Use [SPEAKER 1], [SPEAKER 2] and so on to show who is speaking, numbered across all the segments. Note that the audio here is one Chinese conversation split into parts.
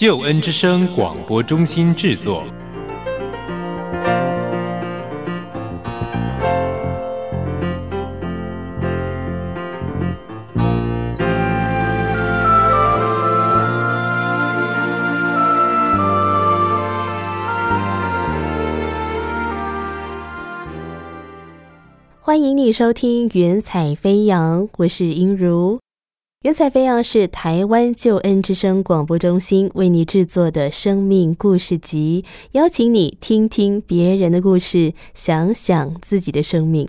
[SPEAKER 1] 救恩之声广播中心制作。
[SPEAKER 2] 欢迎你收听《云彩飞扬》，我是英如。云彩飞扬是台湾救恩之声广播中心为你制作的生命故事集，邀请你听听别人的故事，想想自己的生命。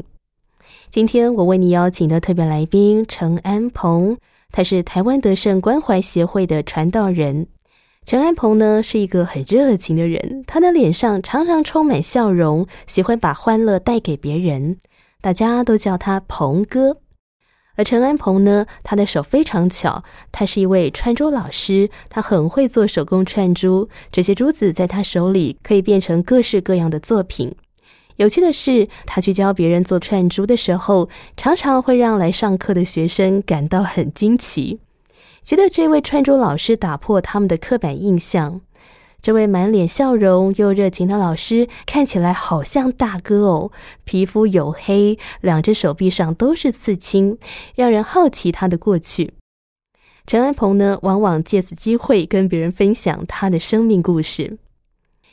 [SPEAKER 2] 今天我为你邀请的特别来宾陈安鹏，他是台湾德胜关怀协会的传道人。陈安鹏呢是一个很热情的人，他的脸上常常充满笑容，喜欢把欢乐带给别人，大家都叫他鹏哥。而陈安鹏呢，他的手非常巧，他是一位串珠老师，他很会做手工串珠，这些珠子在他手里可以变成各式各样的作品。有趣的是，他去教别人做串珠的时候，常常会让来上课的学生感到很惊奇，觉得这位串珠老师打破他们的刻板印象。这位满脸笑容又热情的老师看起来好像大哥哦，皮肤黝黑，两只手臂上都是刺青，让人好奇他的过去。陈安鹏呢，往往借此机会跟别人分享他的生命故事。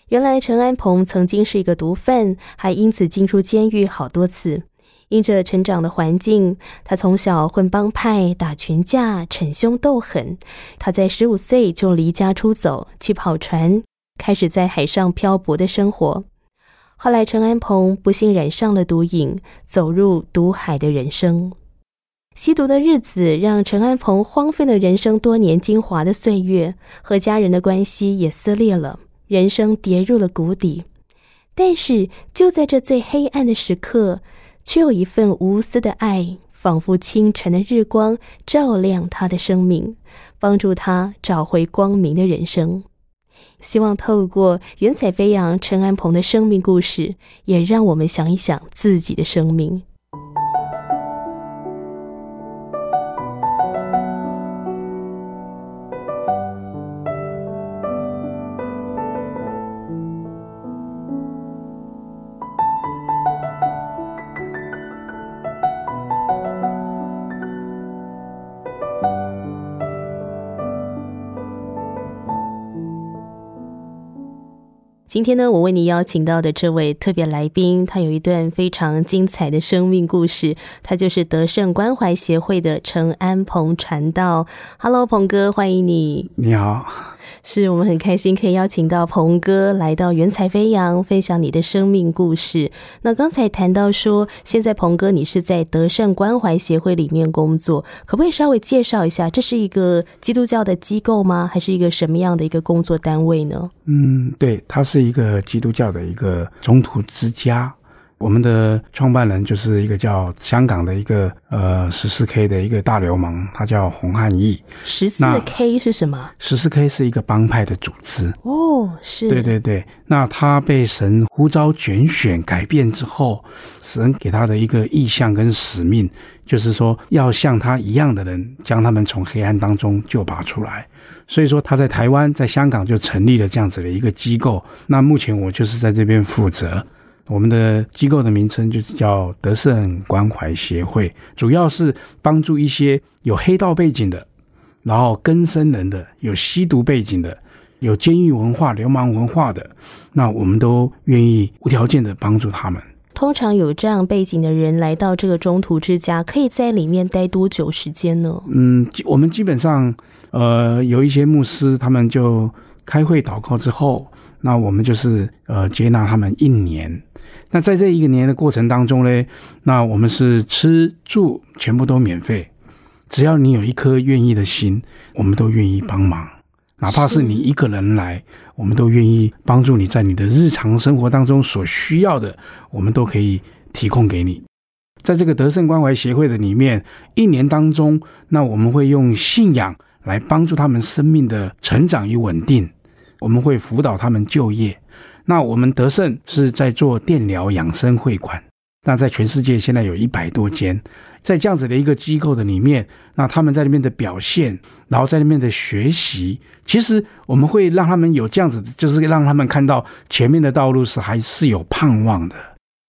[SPEAKER 2] 原来陈安鹏曾经是一个毒贩，还因此进出监狱好多次。因着成长的环境，他从小混帮派、打群架、逞凶斗狠。他在十五岁就离家出走，去跑船，开始在海上漂泊的生活。后来，陈安鹏不幸染上了毒瘾，走入毒海的人生。吸毒的日子让陈安鹏荒废了人生多年精华的岁月，和家人的关系也撕裂了，人生跌入了谷底。但是，就在这最黑暗的时刻。却有一份无私的爱，仿佛清晨的日光，照亮他的生命，帮助他找回光明的人生。希望透过云彩飞扬陈安鹏的生命故事，也让我们想一想自己的生命。今天呢，我为你邀请到的这位特别来宾，他有一段非常精彩的生命故事。他就是德胜关怀协会的陈安鹏传道。Hello，鹏哥，欢迎你。
[SPEAKER 3] 你好。
[SPEAKER 2] 是我们很开心可以邀请到鹏哥来到云彩飞扬，分享你的生命故事。那刚才谈到说，现在鹏哥你是在德胜关怀协会里面工作，可不可以稍微介绍一下，这是一个基督教的机构吗？还是一个什么样的一个工作单位呢？
[SPEAKER 3] 嗯，对，它是一个基督教的一个中途之家。我们的创办人就是一个叫香港的一个呃十四 K 的一个大流氓，他叫洪汉义。
[SPEAKER 2] 十四 K 是什么？
[SPEAKER 3] 十四 K 是一个帮派的组织。
[SPEAKER 2] 哦，是。
[SPEAKER 3] 对对对，那他被神呼召拣选改变之后，神给他的一个意向跟使命，就是说要像他一样的人，将他们从黑暗当中救拔出来。所以说他在台湾、在香港就成立了这样子的一个机构。那目前我就是在这边负责。我们的机构的名称就是叫德胜关怀协会，主要是帮助一些有黑道背景的，然后根生人的，有吸毒背景的，有监狱文化、流氓文化的，那我们都愿意无条件的帮助他们。
[SPEAKER 2] 通常有这样背景的人来到这个中途之家，可以在里面待多久时间呢？
[SPEAKER 3] 嗯，我们基本上，呃，有一些牧师，他们就开会祷告之后，那我们就是呃接纳他们一年。那在这一个年的过程当中呢，那我们是吃住全部都免费，只要你有一颗愿意的心，我们都愿意帮忙。哪怕是你一个人来，我们都愿意帮助你在你的日常生活当中所需要的，我们都可以提供给你。在这个德胜关怀协会的里面，一年当中，那我们会用信仰来帮助他们生命的成长与稳定，我们会辅导他们就业。那我们德胜是在做电疗养生会馆，那在全世界现在有一百多间，在这样子的一个机构的里面，那他们在那边的表现，然后在那边的学习，其实我们会让他们有这样子，就是让他们看到前面的道路是还是有盼望的，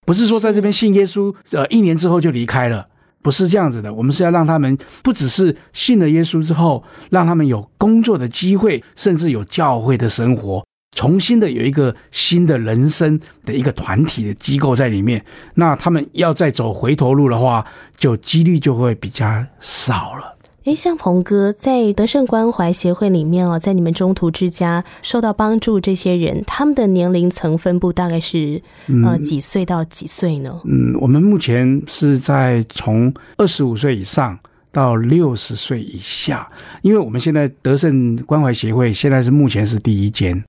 [SPEAKER 3] 不是说在这边信耶稣，呃，一年之后就离开了，不是这样子的。我们是要让他们不只是信了耶稣之后，让他们有工作的机会，甚至有教会的生活。重新的有一个新的人生的一个团体的机构在里面，那他们要再走回头路的话，就几率就会比较少了。
[SPEAKER 2] 诶，像鹏哥在德胜关怀协会里面哦，在你们中途之家受到帮助这些人，他们的年龄层分布大概是呃几岁到几岁呢？
[SPEAKER 3] 嗯，我们目前是在从二十五岁以上到六十岁以下，因为我们现在德胜关怀协会现在是目前是第一间。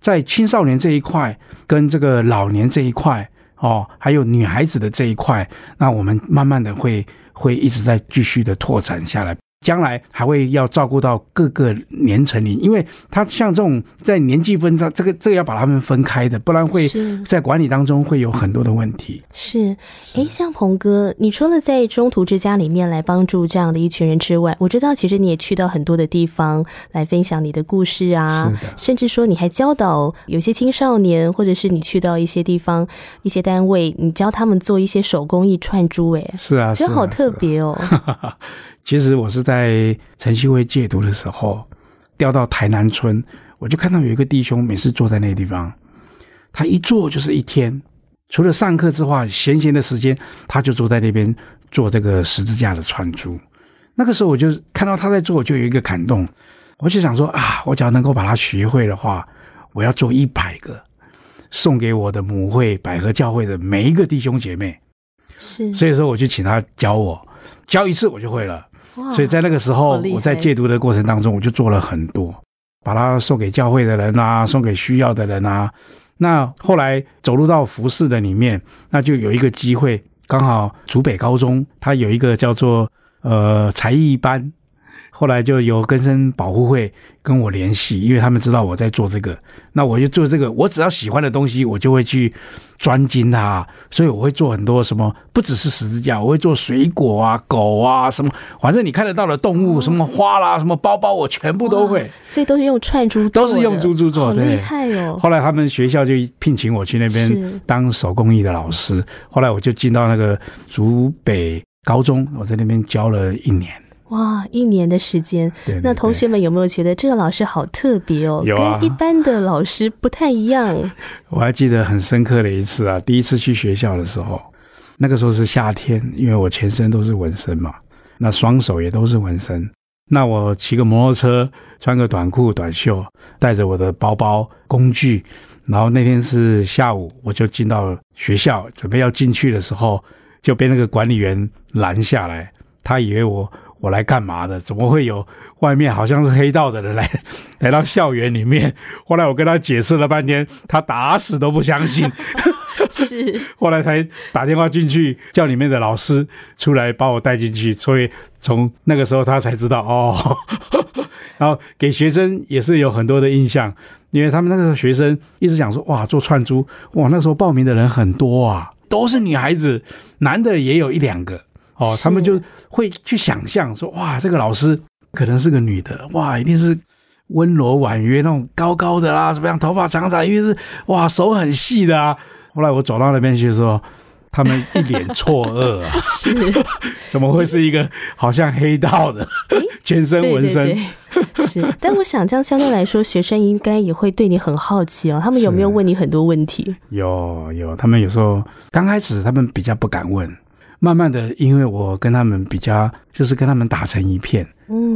[SPEAKER 3] 在青少年这一块，跟这个老年这一块，哦，还有女孩子的这一块，那我们慢慢的会会一直在继续的拓展下来。将来还会要照顾到各个年层里，因为他像这种在年纪分上，这个这个要把他们分开的，不然会在管理当中会有很多的问题。
[SPEAKER 2] 是，哎，像鹏哥，你除了在中途之家里面来帮助这样的一群人之外，我知道其实你也去到很多的地方来分享你的故事啊，甚至说你还教导有些青少年，或者是你去到一些地方、一些单位，你教他们做一些手工艺串珠，哎，
[SPEAKER 3] 是啊，
[SPEAKER 2] 真好特别哦。
[SPEAKER 3] 其实我是在晨曦会戒毒的时候，调到台南村，我就看到有一个弟兄，每次坐在那个地方，他一坐就是一天，除了上课之外，闲闲的时间，他就坐在那边做这个十字架的串珠。那个时候我就看到他在做，我就有一个感动，我就想说啊，我只要能够把它学会的话，我要做一百个，送给我的母会百合教会的每一个弟兄姐妹。
[SPEAKER 2] 是，
[SPEAKER 3] 所以说我就请他教我，教一次我就会了。所以在那个时候，我在戒毒的过程当中，我就做了很多，把它送给教会的人啊，送给需要的人啊。那后来走入到服饰的里面，那就有一个机会，刚好竹北高中它有一个叫做呃才艺班。后来就有根生保护会跟我联系，因为他们知道我在做这个，那我就做这个。我只要喜欢的东西，我就会去专精它。所以我会做很多什么，不只是十字架，我会做水果啊、狗啊什么，反正你看得到的动物，什么花啦、什么包包，我全部都会。
[SPEAKER 2] 所以都是用串珠，
[SPEAKER 3] 都是用珠珠做，
[SPEAKER 2] 厉害哦。
[SPEAKER 3] 后来他们学校就聘请我去那边当手工艺的老师，后来我就进到那个竹北高中，我在那边教了一年。
[SPEAKER 2] 哇，一年的时间，那同学们有没有觉得这个老师好特别哦？
[SPEAKER 3] 有
[SPEAKER 2] 跟一般的老师不太一样。
[SPEAKER 3] 我还记得很深刻的一次啊，第一次去学校的时候，那个时候是夏天，因为我全身都是纹身嘛，那双手也都是纹身。那我骑个摩托车，穿个短裤短袖，带着我的包包工具，然后那天是下午，我就进到学校，准备要进去的时候，就被那个管理员拦下来，他以为我。我来干嘛的？怎么会有外面好像是黑道的人来 来到校园里面？后来我跟他解释了半天，他打死都不相信。
[SPEAKER 2] 是，
[SPEAKER 3] 后来才打电话进去叫里面的老师出来把我带进去。所以从那个时候他才知道哦。然后给学生也是有很多的印象，因为他们那个时候学生一直讲说哇做串珠哇那时候报名的人很多啊，都是女孩子，男的也有一两个。哦，他们就会去想象说，哇，这个老师可能是个女的，哇，一定是温柔婉约那种高高的啦，怎么样，头发长长，因为是哇，手很细的啊。后来我走到那边去的时候，他们一脸错愕啊，怎么会是一个好像黑道的，全身纹身？
[SPEAKER 2] 是，但我想这样相对来说，学生应该也会对你很好奇哦。他们有没有问你很多问题？
[SPEAKER 3] 有有，他们有时候刚开始他们比较不敢问。慢慢的，因为我跟他们比较，就是跟他们打成一片，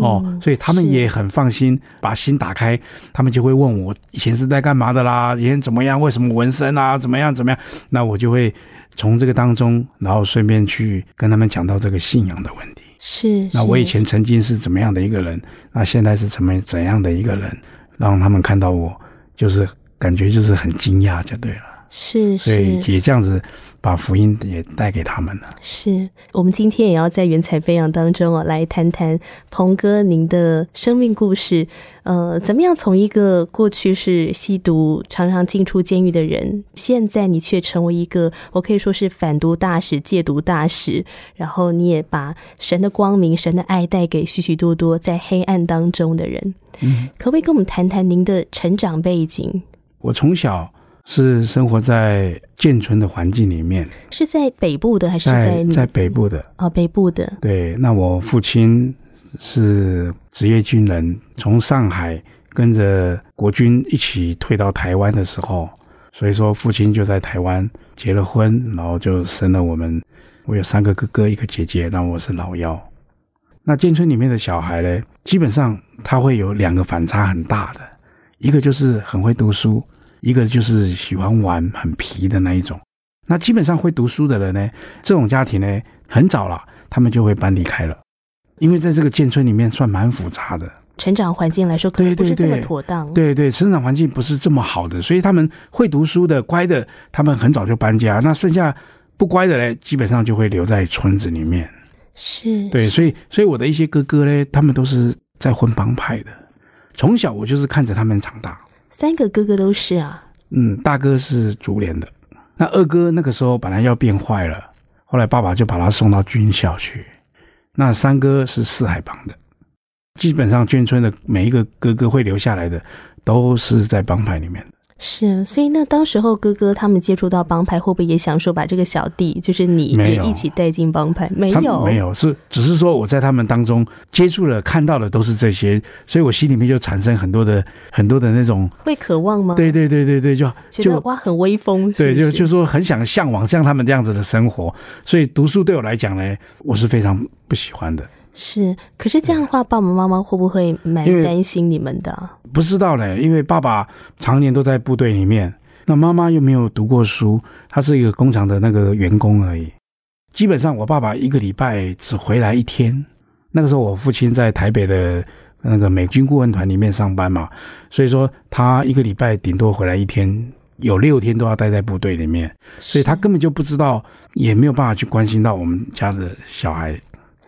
[SPEAKER 3] 哦，所以他们也很放心，把心打开，他们就会问我以前是在干嘛的啦，以前怎么样，为什么纹身啊，怎么样？怎么样，那我就会从这个当中，然后顺便去跟他们讲到这个信仰的问题。
[SPEAKER 2] 是，
[SPEAKER 3] 那我以前曾经是怎么样的一个人，那现在是怎么怎样的一个人，让他们看到我，就是感觉就是很惊讶就对了。
[SPEAKER 2] 是
[SPEAKER 3] 所以
[SPEAKER 2] 是
[SPEAKER 3] 也这样子把福音也带给他们了。
[SPEAKER 2] 是，我们今天也要在云彩飞扬当中哦，来谈谈鹏哥您的生命故事。呃，怎么样从一个过去是吸毒、常常进出监狱的人，现在你却成为一个我可以说是反毒大使、戒毒大使，然后你也把神的光明、神的爱带给许许多多在黑暗当中的人。
[SPEAKER 3] 嗯，
[SPEAKER 2] 可不可以跟我们谈谈您的成长背景？
[SPEAKER 3] 我从小是生活在建村的环境里面，
[SPEAKER 2] 是在北部的还是
[SPEAKER 3] 在
[SPEAKER 2] 在
[SPEAKER 3] 在北部的。
[SPEAKER 2] 哦北部的？
[SPEAKER 3] 对，那我父亲是职业军人，从上海跟着国军一起退到台湾的时候，所以说父亲就在台湾结了婚，然后就生了我们。我有三个哥哥，一个姐姐，那我是老幺。那建村里面的小孩呢，基本上他会有两个反差很大的，一个就是很会读书，一个就是喜欢玩、很皮的那一种。那基本上会读书的人呢，这种家庭呢，很早了，他们就会搬离开了，因为在这个建村里面算蛮复杂的，
[SPEAKER 2] 成长环境来说，可能不是这么妥当。
[SPEAKER 3] 对对，成长环境不是这么好的，所以他们会读书的、乖的，他们很早就搬家，那剩下不乖的嘞，基本上就会留在村子里面。
[SPEAKER 2] 是，
[SPEAKER 3] 对，所以所以我的一些哥哥呢，他们都是在混帮派的，从小我就是看着他们长大。
[SPEAKER 2] 三个哥哥都是啊。
[SPEAKER 3] 嗯，大哥是竹联的，那二哥那个时候本来要变坏了，后来爸爸就把他送到军校去。那三哥是四海帮的，基本上眷村的每一个哥哥会留下来的，都是在帮派里面的。
[SPEAKER 2] 是，所以那当时候哥哥他们接触到帮派，会不会也想说把这个小弟，就是你也
[SPEAKER 3] 没有
[SPEAKER 2] 一起带进帮派？没有，
[SPEAKER 3] 没有，是只是说我在他们当中接触了、看到的都是这些，所以我心里面就产生很多的、很多的那种，
[SPEAKER 2] 会渴望吗？
[SPEAKER 3] 对对对对对，就就
[SPEAKER 2] 觉得哇很威风，是
[SPEAKER 3] 对，就就说很想向往像他们这样子的生活，所以读书对我来讲呢，我是非常不喜欢的。
[SPEAKER 2] 是。可是这样的话，爸爸妈妈会不会蛮担心你们的？
[SPEAKER 3] 不知道嘞，因为爸爸常年都在部队里面，那妈妈又没有读过书，她是一个工厂的那个员工而已。基本上，我爸爸一个礼拜只回来一天。那个时候，我父亲在台北的那个美军顾问团里面上班嘛，所以说他一个礼拜顶多回来一天，有六天都要待在部队里面，所以他根本就不知道，也没有办法去关心到我们家的小孩。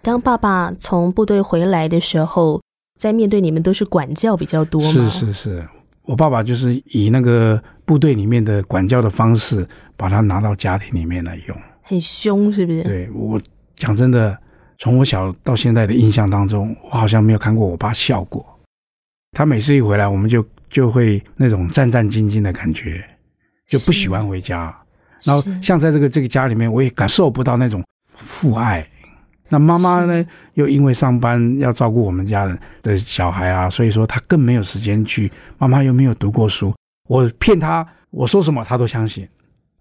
[SPEAKER 2] 当爸爸从部队回来的时候，在面对你们都是管教比较多吗？
[SPEAKER 3] 是是是，我爸爸就是以那个部队里面的管教的方式，把他拿到家庭里面来用。
[SPEAKER 2] 很凶，是不是？
[SPEAKER 3] 对我讲真的，从我小到现在的印象当中，我好像没有看过我爸笑过。他每次一回来，我们就就会那种战战兢兢的感觉，就不喜欢回家。然后像在这个这个家里面，我也感受不到那种父爱。那妈妈呢，又因为上班要照顾我们家人的小孩啊，所以说她更没有时间去。妈妈又没有读过书，我骗她，我说什么她都相信。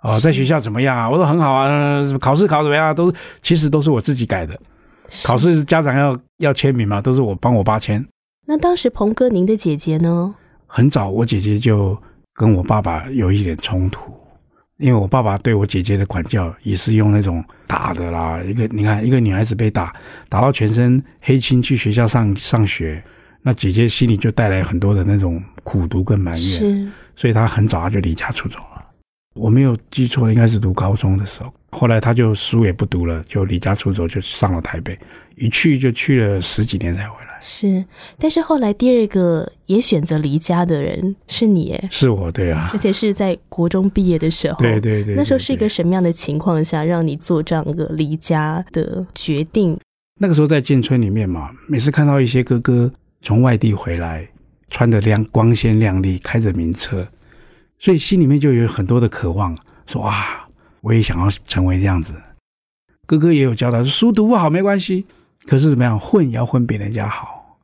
[SPEAKER 3] 哦，在学校怎么样啊？我说很好啊，呃考试考怎么样啊？都是其实都是我自己改的。考试家长要要签名嘛，都是我帮我爸签。
[SPEAKER 2] 那当时鹏哥，您的姐姐呢？
[SPEAKER 3] 很早，我姐姐就跟我爸爸有一点冲突，因为我爸爸对我姐姐的管教也是用那种打的啦。一个你看，一个女孩子被打，打到全身黑青，去学校上上学，那姐姐心里就带来很多的那种苦毒跟埋怨，
[SPEAKER 2] 是
[SPEAKER 3] 所以她很早她就离家出走了。我没有记错，应该是读高中的时候。后来她就书也不读了，就离家出走，就上了台北，一去就去了十几年才回来。
[SPEAKER 2] 是，但是后来第二个也选择离家的人是你耶，
[SPEAKER 3] 是我对啊
[SPEAKER 2] 而，且是在国中毕业的时候。
[SPEAKER 3] 对对对，
[SPEAKER 2] 那时候是一个什么样的情况下，让你做这样一个离家的决定？
[SPEAKER 3] 那个时候在建村里面嘛，每次看到一些哥哥从外地回来，穿的亮光鲜亮丽，开着名车，所以心里面就有很多的渴望，说哇，我也想要成为这样子。哥哥也有教导，说书读不好没关系，可是怎么样混也要混比人家好。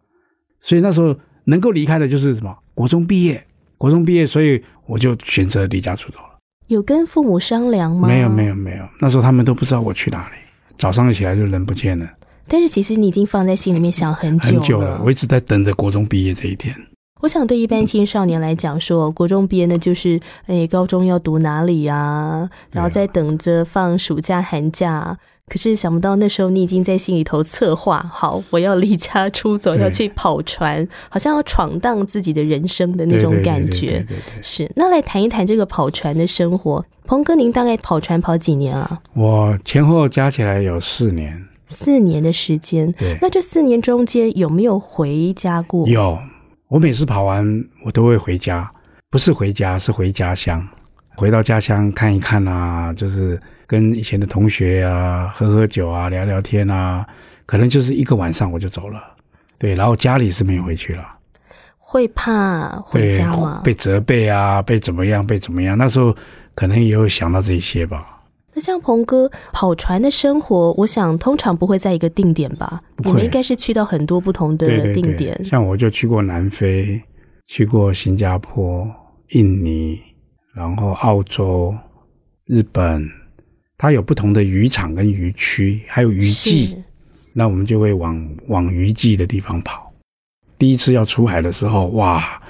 [SPEAKER 3] 所以那时候能够离开的就是什么？国中毕业，国中毕业，所以我就选择离家出走了。
[SPEAKER 2] 有跟父母商量吗？
[SPEAKER 3] 没有没有没有，那时候他们都不知道我去哪里，早上起来就人不见了。
[SPEAKER 2] 但是其实你已经放在心里面想很久
[SPEAKER 3] 很久了，我一直在等着国中毕业这一天。
[SPEAKER 2] 我想对一般青少年来讲说，国中毕业呢，就是诶，高中要读哪里啊、然后再等着放暑假、寒假。可是想不到那时候你已经在心里头策划好，我要离家出走，要去跑船，好像要闯荡自己的人生的那种感觉。
[SPEAKER 3] 对对对
[SPEAKER 2] 是，那来谈一谈这个跑船的生活。鹏哥，您大概跑船跑几年啊？
[SPEAKER 3] 我前后加起来有四年，
[SPEAKER 2] 四年的时间。
[SPEAKER 3] 对，
[SPEAKER 2] 那这四年中间有没有回家过？
[SPEAKER 3] 有。我每次跑完，我都会回家，不是回家，是回家乡。回到家乡看一看啊，就是跟以前的同学啊喝喝酒啊，聊聊天啊，可能就是一个晚上我就走了。对，然后家里是没有回去了。
[SPEAKER 2] 会怕回家吗？
[SPEAKER 3] 被责备啊，被怎么样，被怎么样？那时候可能也有想到这些吧。
[SPEAKER 2] 那像鹏哥跑船的生活，我想通常不会在一个定点吧？你们应该是去到很多不同的
[SPEAKER 3] 对对对
[SPEAKER 2] 定点。
[SPEAKER 3] 像我就去过南非，去过新加坡、印尼，然后澳洲、日本，它有不同的渔场跟渔区，还有渔季。那我们就会往往渔季的地方跑。第一次要出海的时候，哇，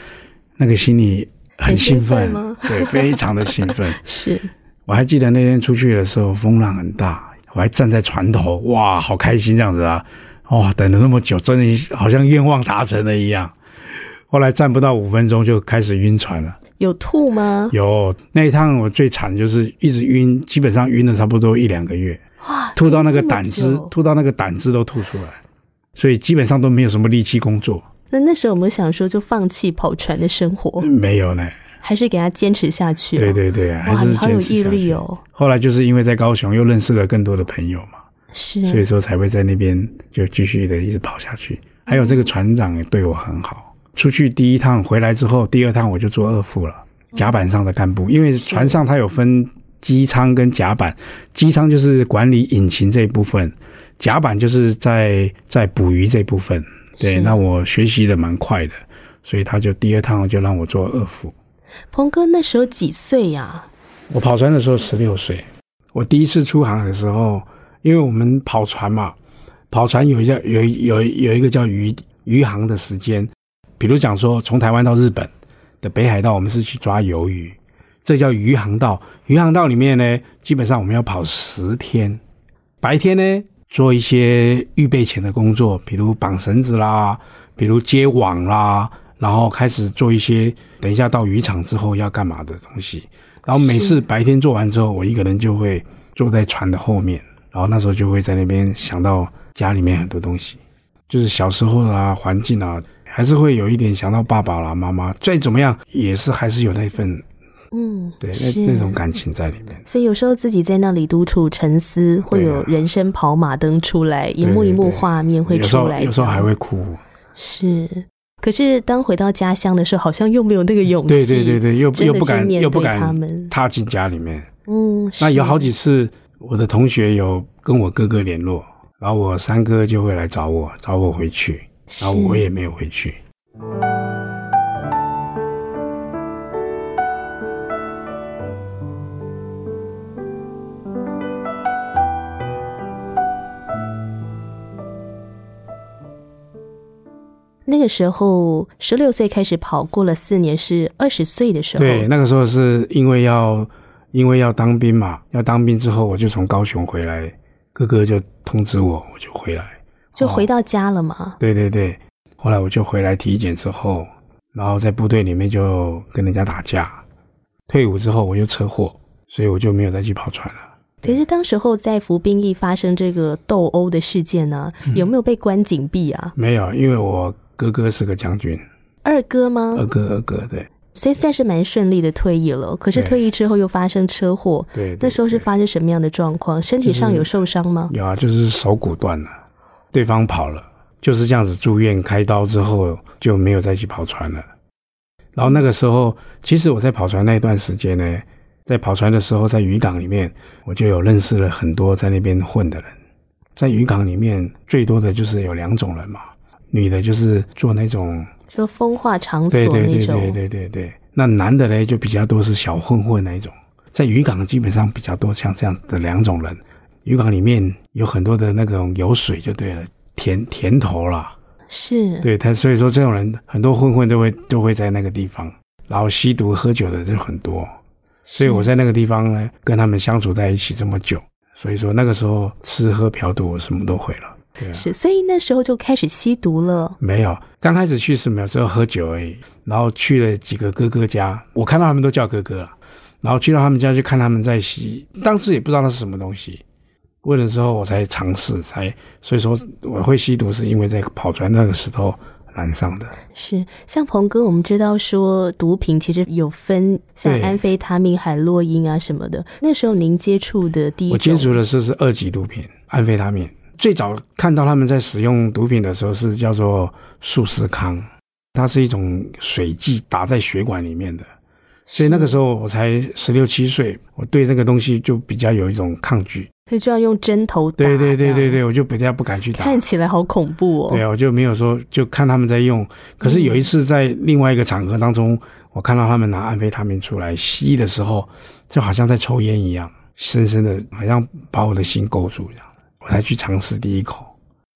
[SPEAKER 3] 那个心里很
[SPEAKER 2] 兴
[SPEAKER 3] 奋，对，非常的兴奋。
[SPEAKER 2] 是，
[SPEAKER 3] 我还记得那天出去的时候，风浪很大，我还站在船头，哇，好开心这样子啊！哦，等了那么久，真的好像愿望达成了一样。后来站不到五分钟就开始晕船了。
[SPEAKER 2] 有吐吗？
[SPEAKER 3] 有那一趟我最惨就是一直晕，基本上晕了差不多一两个月，
[SPEAKER 2] 哇，
[SPEAKER 3] 吐到那个胆汁，吐到那个胆汁都吐出来，所以基本上都没有什么力气工作。
[SPEAKER 2] 那那时候有没有想说就放弃跑船的生活，
[SPEAKER 3] 没有呢，
[SPEAKER 2] 还是给他坚持下去、哦？
[SPEAKER 3] 对对对，还，是
[SPEAKER 2] 你好有毅。力哦！
[SPEAKER 3] 后来就是因为在高雄又认识了更多的朋友嘛，
[SPEAKER 2] 是，
[SPEAKER 3] 所以说才会在那边就继续的一直跑下去。还有这个船长也对我很好，出去第一趟回来之后，第二趟我就做二副了，甲板上的干部。因为船上它有分机舱跟甲板，机舱就是管理引擎这一部分，甲板就是在在捕鱼这部分。对，那我学习的蛮快的，所以他就第二趟就让我做二副。
[SPEAKER 2] 鹏哥那时候几岁呀、
[SPEAKER 3] 我跑船的时候十六岁，我第一次出航的时候，因为我们跑船嘛，跑船有一叫有有有一个叫渔渔航的时间，比如讲说从台湾到日本的北海道，我们是去抓鱿鱼，这叫渔航道。渔航道里面呢，基本上我们要跑十天，白天呢做一些预备前的工作，比如绑绳子啦，比如接网啦，然后开始做一些等一下到渔场之后要干嘛的东西。然后每次白天做完之后，我一个人就会坐在船的后面，然后那时候就会在那边想到家里面很多东西，就是小时候啊环境啊，还是会有一点想到爸爸啦妈妈，再怎么样也是还是有那份
[SPEAKER 2] 嗯，
[SPEAKER 3] 对那那种感情在里面。
[SPEAKER 2] 所以有时候自己在那里独处沉思，会有人生跑马灯出来，一幕一幕画面会出来。
[SPEAKER 3] 有时候还会哭。
[SPEAKER 2] 是，可是当回到家乡的时候，好像又没有那个勇气。
[SPEAKER 3] 对对对对，又又不敢又不敢
[SPEAKER 2] 他们。
[SPEAKER 3] 踏进家里面。
[SPEAKER 2] 嗯，
[SPEAKER 3] 那有好几次，我的同学有跟我哥哥联络，然后我三哥就会来找我，找我回去，然后我也没有回去。
[SPEAKER 2] 那个时候十六岁开始跑，过了四年是二十岁的时候。
[SPEAKER 3] 对，那个时候是因为要因为要当兵嘛，要当兵之后我就从高雄回来，哥哥就通知我，我就回来。
[SPEAKER 2] 就回到家了嘛。
[SPEAKER 3] 对对对，后来我就回来体检之后，然后在部队里面就跟人家打架，退伍之后我又车祸，所以我就没有再去跑船了。
[SPEAKER 2] 可是当时候在服兵役发生这个斗殴的事件呢，
[SPEAKER 3] 嗯
[SPEAKER 2] 有没有被关紧闭啊？
[SPEAKER 3] 没有，因为我哥哥是个将军，
[SPEAKER 2] 二哥吗？
[SPEAKER 3] 二哥二哥，对
[SPEAKER 2] 所以算是蛮顺利的退役了。可是退役之后又发生车祸，
[SPEAKER 3] 对。
[SPEAKER 2] 那时候是发生什么样的状况？身体上有受伤吗？
[SPEAKER 3] 有啊，就是手骨断了，对方跑了，就是这样子住院开刀之后就没有再去跑船了。然后那个时候，其实我在跑船那一段时间呢，在跑船的时候，在渔港里面，我就有认识了很多在那边混的人。在渔港里面，最多的就是有两种人嘛，女的就是做那种，
[SPEAKER 2] 说风化场所
[SPEAKER 3] 对对对对对对对，那男的呢就比较多是小混混那一种。在渔港基本上比较多像这样的两种人，渔港里面有很多的那种油水就对了，甜甜头啦，
[SPEAKER 2] 是，
[SPEAKER 3] 对他，所以说这种人很多混混都会都会在那个地方，然后吸毒喝酒的就很多，所以我在那个地方呢跟他们相处在一起这么久，所以说那个时候吃喝嫖赌我什么都会了。对啊，
[SPEAKER 2] 是，所以那时候就开始吸毒了。
[SPEAKER 3] 没有，刚开始去是没有，只有喝酒而已。然后去了几个哥哥家，我看到他们都叫哥哥了。然后去到他们家去看他们在吸，当时也不知道那是什么东西。问了之后我才尝试，才所以说我会吸毒是因为在跑船那个时候染上的。
[SPEAKER 2] 是，像鹏哥，我们知道说毒品其实有分像安非他命、海洛因啊什么的。那时候您接触的第一
[SPEAKER 3] 我接触的是是二级毒品，安非他命。最早看到他们在使用毒品的时候是叫做速思康，它是一种水剂打在血管里面的。所以那个时候我才十六七岁，我对那个东西就比较有一种抗拒。
[SPEAKER 2] 所以就要用针头打。
[SPEAKER 3] 对对对对，对，我就比较不敢去打。
[SPEAKER 2] 看起来好恐怖哦。
[SPEAKER 3] 对啊，我就没有说，就看他们在用。可是有一次在另外一个场合当中，我看到他们拿安非他命出来吸的时候，就好像在抽烟一样，深深的，好像把我的心勾住一样。我才去尝试第一口，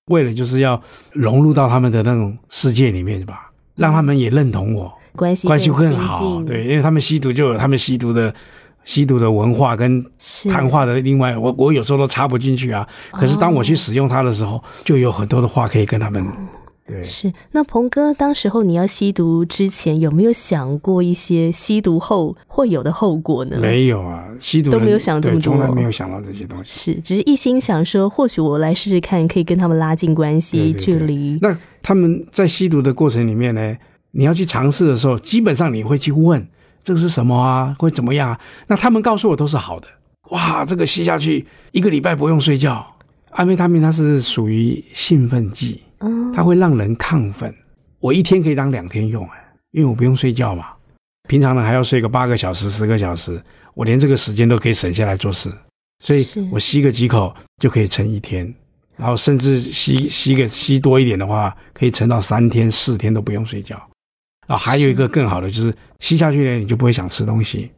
[SPEAKER 3] 为了就是要融入到他们的那种世界里面吧，让他们也认同我，
[SPEAKER 2] 关系
[SPEAKER 3] 关系会更好。对，因为他们吸毒就有他们吸毒的。吸毒的文化跟谈话的另外，我我有时候都插不进去啊。可是当我去使用它的时候，就有很多的话可以跟他们。对，
[SPEAKER 2] 是。那鹏哥，当时候你要吸毒之前，有没有想过一些吸毒后会有的后果呢？
[SPEAKER 3] 没有啊，吸毒
[SPEAKER 2] 都没有想这么
[SPEAKER 3] 多从来没有想到这些东西。
[SPEAKER 2] 是，只是一心想说，或许我来试试看，可以跟他们拉近关系
[SPEAKER 3] 对对对
[SPEAKER 2] 距离。
[SPEAKER 3] 那他们在吸毒的过程里面呢，你要去尝试的时候，基本上你会去问这个是什么啊，会怎么样啊？那他们告诉我都是好的。哇，这个吸下去一个礼拜不用睡觉。安非他命它是属于兴奋剂，
[SPEAKER 2] 嗯，
[SPEAKER 3] 它会让人亢奋。我一天可以当两天用哎，因为我不用睡觉嘛。平常呢还要睡个八个小时、十个小时，我连这个时间都可以省下来做事，所以我吸个几口就可以撑一天，然后甚至吸吸个吸多一点的话，可以撑到三天、四天都不用睡觉。然后还有一个更好的就是吸下去呢，你就不会想吃东西。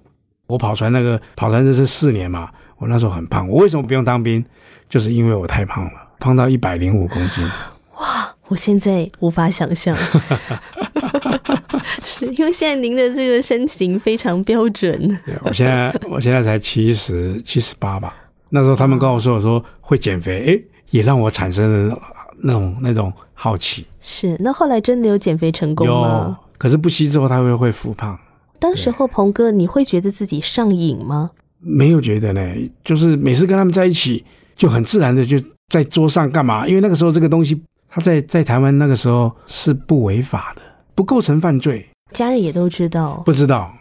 [SPEAKER 3] 我跑船那个跑船这是四年嘛，我那时候很胖，我为什么不用当兵？就是因为我太胖了，胖到一百零五公斤。
[SPEAKER 2] 哇我现在无法想象，是因为现在您的这个身形非常标准，
[SPEAKER 3] 对，我现在我现在才七十七十八吧。那时候他们跟我说我说会减肥，诶，也让我产生了那种那种好奇。
[SPEAKER 2] 是。那后来真的有减肥成功
[SPEAKER 3] 有
[SPEAKER 2] 吗？，
[SPEAKER 3] 可是不吸之后他会会复胖，
[SPEAKER 2] 当时候鹏哥，你会觉得自己上瘾吗？
[SPEAKER 3] 没有觉得呢，就是每次跟他们在一起就很自然的就在桌上干嘛？因为那个时候这个东西，他在在台湾那个时候是不违法的，不构成犯罪。
[SPEAKER 2] 家人也都知道，
[SPEAKER 3] 不知道，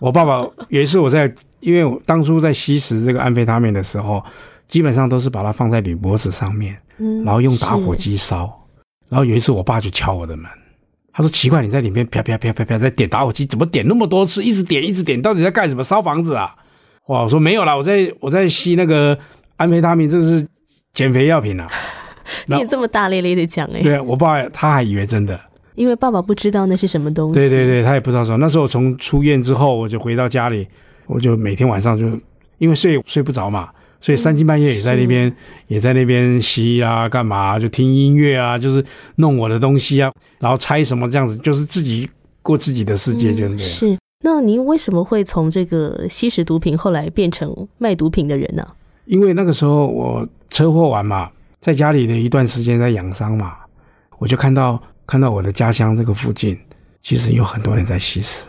[SPEAKER 3] 我爸爸有一次我在，因为我当初在吸食这个安非他命的时候，基本上都是把它放在铝箔纸上面，
[SPEAKER 2] 嗯，
[SPEAKER 3] 然后用打火机烧。然后有一次我爸就敲我的门，他说：“奇怪，你在里面啪啪啪啪啪在点打火机，怎么点那么多次，一直点一直点，到底在干什么？烧房子啊？”哇，我说没有啦，我在我在吸那个安非他命，这是减肥药品啊。
[SPEAKER 2] 你也这么大咧咧的讲哎、
[SPEAKER 3] 对啊，我爸他还以为真的。
[SPEAKER 2] 因为爸爸不知道那是什么东西。
[SPEAKER 3] 对对对，他也不知道什么。那时候我从出院之后，我就回到家里，我就每天晚上就因为睡睡不着嘛，所以三更半夜也在那边、也在那边吸啊，干嘛就听音乐啊，就是弄我的东西啊，然后拆什么这样子，就是自己过自己的世界，就
[SPEAKER 2] 嗯
[SPEAKER 3] 这样。
[SPEAKER 2] 是。那您为什么会从这个吸食毒品，后来变成卖毒品的人呢？
[SPEAKER 3] 因为那个时候我车祸完嘛，在家里的一段时间在养伤嘛，我就看到看到我的家乡这个附近，其实有很多人在吸食，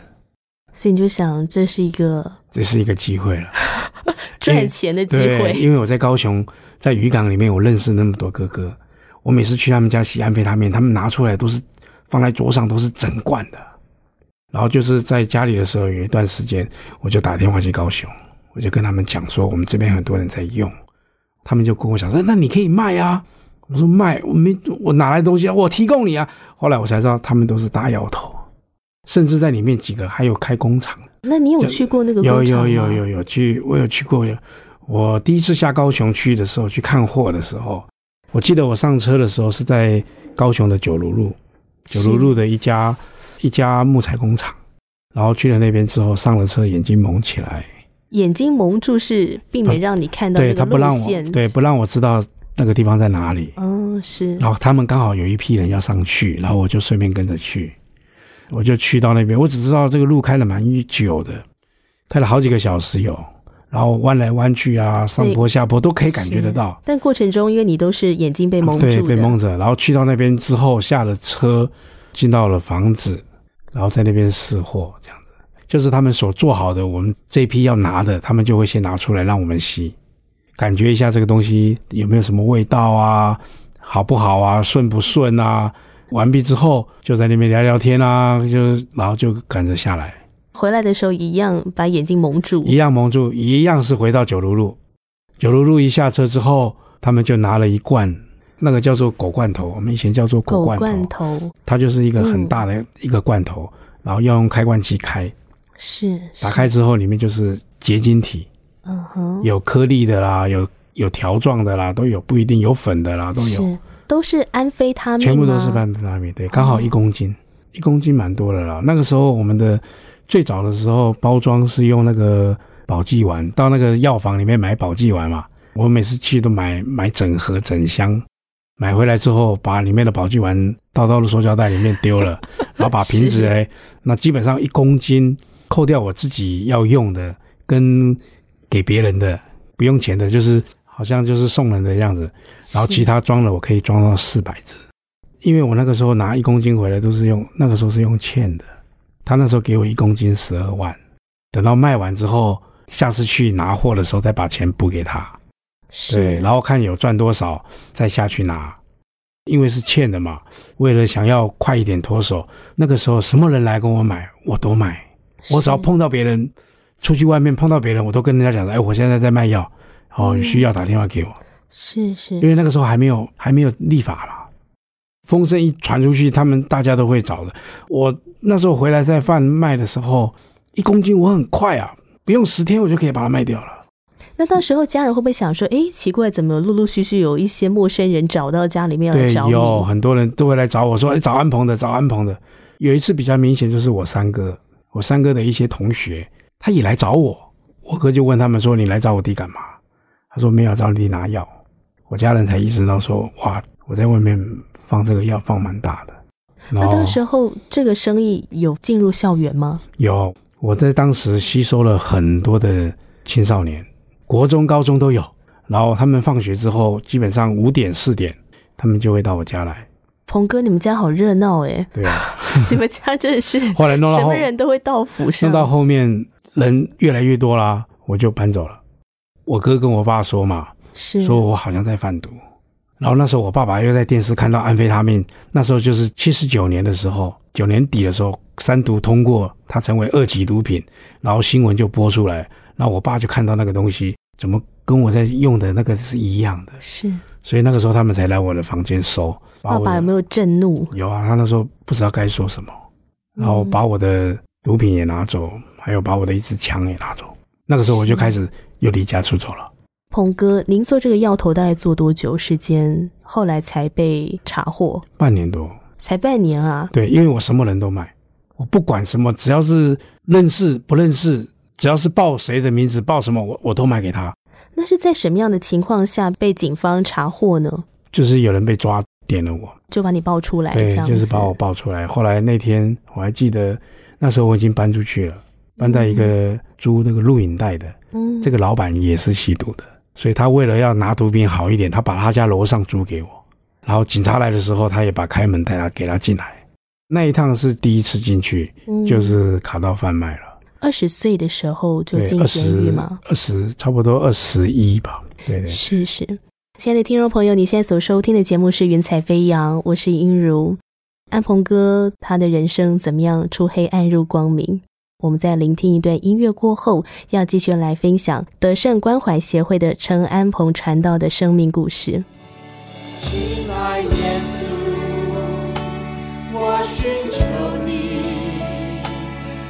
[SPEAKER 2] 所以你就想这是一个
[SPEAKER 3] 这是一个机会了。
[SPEAKER 2] 赚钱的机，会。
[SPEAKER 3] 因为我在高雄，在渔港里面，我认识那么多哥哥。我每次去他们家洗安非他命，他们拿出来都是放在桌上，都是整罐的。然后就是在家里的时候，有一段时间，我就打电话去高雄，我就跟他们讲说，我们这边很多人在用，他们就跟我讲说，那你可以卖啊。我说卖，我没我哪来东西啊？我提供你啊。后来我才知道，他们都是大摇头，甚至在里面几个还有开工厂。
[SPEAKER 2] 那你有去过那个
[SPEAKER 3] 有有有有有去，我有去过。我第一次下高雄去的时候，去看货的时候，我记得我上车的时候是在高雄的九如路，九如路的一家一家木材工厂，然后去了那边之后，上了车，眼睛蒙起来，
[SPEAKER 2] 眼睛蒙住是避免让你看到
[SPEAKER 3] 对
[SPEAKER 2] 那个
[SPEAKER 3] 他不让我。对不让我知道那个地方在哪里，
[SPEAKER 2] 哦，是。
[SPEAKER 3] 然后他们刚好有一批人要上去，然后我就顺便跟着去，我就去到那边，我只知道这个路开了蛮久的，开了好几个小时有，然后弯来弯去啊，上坡下坡都可以感觉得到。
[SPEAKER 2] 但过程中，因为你都是眼睛被蒙住，
[SPEAKER 3] 对，被蒙着。然后去到那边之后，下了车，进到了房子，然后在那边试货，这样子。就是他们所做好的，我们这批要拿的，他们就会先拿出来让我们吸，感觉一下这个东西有没有什么味道啊，好不好啊，顺不顺啊。完毕之后，就在那边聊聊天啊，就然后就赶着下来。
[SPEAKER 2] 回来的时候一样把眼睛蒙住，
[SPEAKER 3] 一样蒙住，一样是回到九如路。九如路一下车之后，他们就拿了一罐，那个叫做狗罐头，我们以前叫做
[SPEAKER 2] 狗
[SPEAKER 3] 罐
[SPEAKER 2] 头，
[SPEAKER 3] 它就是一个很大的一个罐头，然后要用开罐器开。
[SPEAKER 2] 是，
[SPEAKER 3] 打开之后里面就是结晶体，
[SPEAKER 2] 嗯哼，
[SPEAKER 3] 有颗粒的啦，有有条状的啦，都有，不一定有粉的啦，都有，
[SPEAKER 2] 都是安非他命
[SPEAKER 3] 全部都是安非他命，对，刚好一公斤，一公斤蛮多的啦。那个时候我们的最早的时候包装是用那个保济丸，到那个药房里面买保济丸嘛，我每次去都买买整盒整箱，买回来之后把里面的保济丸倒到了塑胶袋里面丢了，然后把瓶子哎，那基本上一公斤。扣掉我自己要用的，跟给别人的不用钱的，就是好像就是送人的样子。然后其他装了，我可以装到四百只。因为我那个时候拿一公斤回来都是用，那个时候是用欠的。他那时候给我一公斤十二万，等到卖完之后，下次去拿货的时候再把钱补给他。对，然后看有赚多少再下去拿。因为是欠的嘛，为了想要快一点脱手，那个时候什么人来跟我买，我都买。我只要碰到别人，出去外面碰到别人，我都跟人家讲说：“哎，我现在在卖药，哦，需要打电话给我。”
[SPEAKER 2] 是是，
[SPEAKER 3] 因为那个时候还没有还没有立法嘛，风声一传出去，他们大家都会找的。我那时候回来在贩卖的时候，一公斤我很快啊，不用十天我就可以把它卖掉了。
[SPEAKER 2] 那到时候家人会不会想说：“哎，奇怪，怎么陆陆续续有一些陌生人找到家里面来找
[SPEAKER 3] 你？”有很多人都会来找我说：“哎，找安鹏的，找安鹏的。”有一次比较明显就是我三哥。我三哥的一些同学，他也来找我。我哥就问他们说：“你来找我弟干嘛？”他说：“没有找你拿药。”我家人才意识到说：“哇，我在外面放这个药放蛮大的。”
[SPEAKER 2] 那到时候这个生意有进入校园吗？
[SPEAKER 3] 有，我在当时吸收了很多的青少年，国中、高中都有。然后他们放学之后，基本上五点、四点，他们就会到我家来。
[SPEAKER 2] 鹏哥，你们家好热闹哎！
[SPEAKER 3] 对啊，
[SPEAKER 2] 你们家真的是
[SPEAKER 3] 后来弄到
[SPEAKER 2] 什么人都会到府上。
[SPEAKER 3] 弄到后面人越来越多啦，我就搬走了。我哥跟我爸说嘛，
[SPEAKER 2] 是
[SPEAKER 3] 说我好像在贩毒。然后那时候我爸爸又在电视看到安非他命，那时候就是七十九年的时候，九年底的时候，三毒通过，它成为二级毒品，然后新闻就播出来，然后我爸就看到那个东西，怎么跟我在用的那个是一样的？
[SPEAKER 2] 是，
[SPEAKER 3] 所以那个时候他们才来我的房间收。
[SPEAKER 2] 爸爸有没有震怒？
[SPEAKER 3] 有啊，他那时候不知道该说什么，然后把我的毒品也拿走，还有把我的一支枪也拿走。那个时候我就开始又离家出走了。
[SPEAKER 2] 鹏哥，您做这个药头大概做多久时间？后来才被查获？
[SPEAKER 3] 半年多，
[SPEAKER 2] 才半年啊？
[SPEAKER 3] 对，因为我什么人都卖，我不管什么，只要是认识不认识，只要是报谁的名字报什么，我我都卖给他。
[SPEAKER 2] 那是在什么样的情况下被警方查获呢？
[SPEAKER 3] 就是有人被抓。点了我，
[SPEAKER 2] 就把你爆出来。
[SPEAKER 3] 对，就是把我爆出来。后来那天我还记得，那时候我已经搬出去了，搬在一个租那个录影带的。嗯，这个老板也是吸毒的，所以他为了要拿毒品好一点，他把他家楼上租给我。然后警察来的时候，他也把开门带他给他进来。那一趟是第一次进去，就是卡到贩卖了。
[SPEAKER 2] 二十岁的时候就进监狱吗？
[SPEAKER 3] 二十，差不多二十一吧。对对，
[SPEAKER 2] 是是。亲爱的听众朋友，你现在所收听的节目是《云彩飞扬》，我是音如安鹏哥。他的人生怎么样出黑暗入光明？我们在聆听一段音乐过后，要继续来分享德胜关怀协会的陈安鹏传道的生命故事。
[SPEAKER 4] 亲爱耶稣，我寻求你，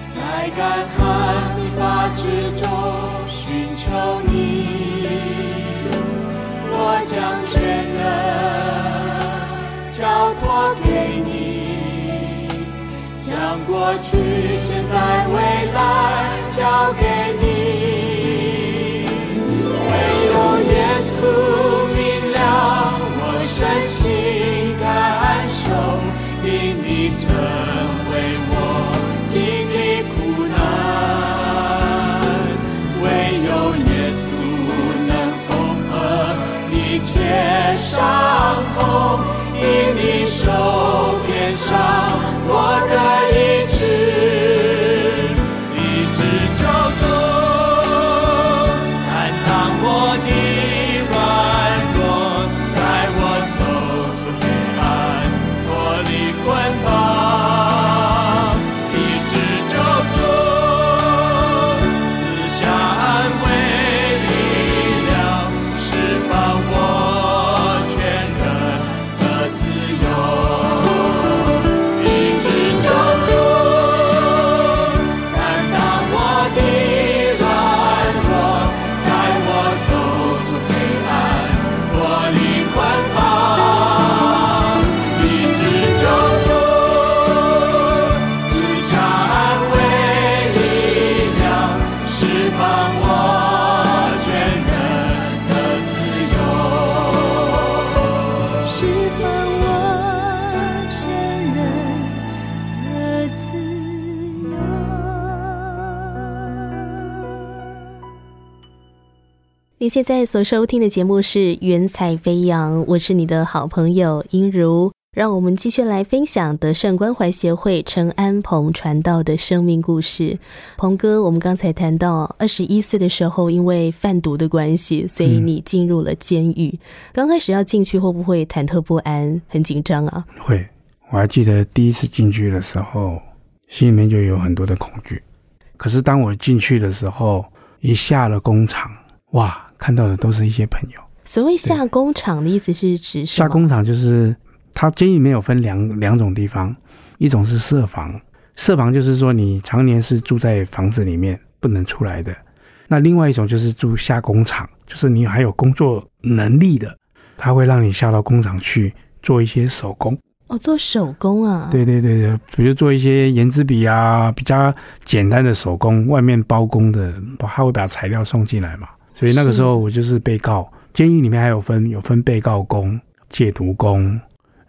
[SPEAKER 4] 在干旱的发之中寻求你。我将全能交托给，让过去现在未来交给你。唯有耶稣明了我身心感受因你曾为我经历苦难。唯有耶稣能缝合一切
[SPEAKER 2] 伤痛因你受遍伤我的现在所收听的节目是《云彩飞扬》，我是你的好朋友音如。让我们继续来分享德胜关怀协会陈安鹏传道的生命故事。鹏哥，我们刚才谈到，二十一岁的时候，因为贩毒的关系，所以你进入了监狱。刚开始要进去，会不会忐忑不安、很紧张啊？
[SPEAKER 3] 会，我还记得第一次进去的时候，心里面就有很多的恐惧。可是当我进去的时候，一下了工厂，哇，看到的都是一些朋友。
[SPEAKER 2] 所谓下工厂的意思是指？
[SPEAKER 3] 下工厂就是。它监狱里面有分两两种地方，一种是舍房，舍房就是说你常年是住在房子里面不能出来的。那另外一种就是住下工厂，就是你还有工作能力的，他会让你下到工厂去做一些手工。
[SPEAKER 2] 哦，做手工啊？
[SPEAKER 3] 对对对对，比如做一些圆珠笔啊，比较简单的手工，外面包工的，他会把材料送进来嘛。所以那个时候我就是被告，监狱里面还有分有分被告工、戒毒工。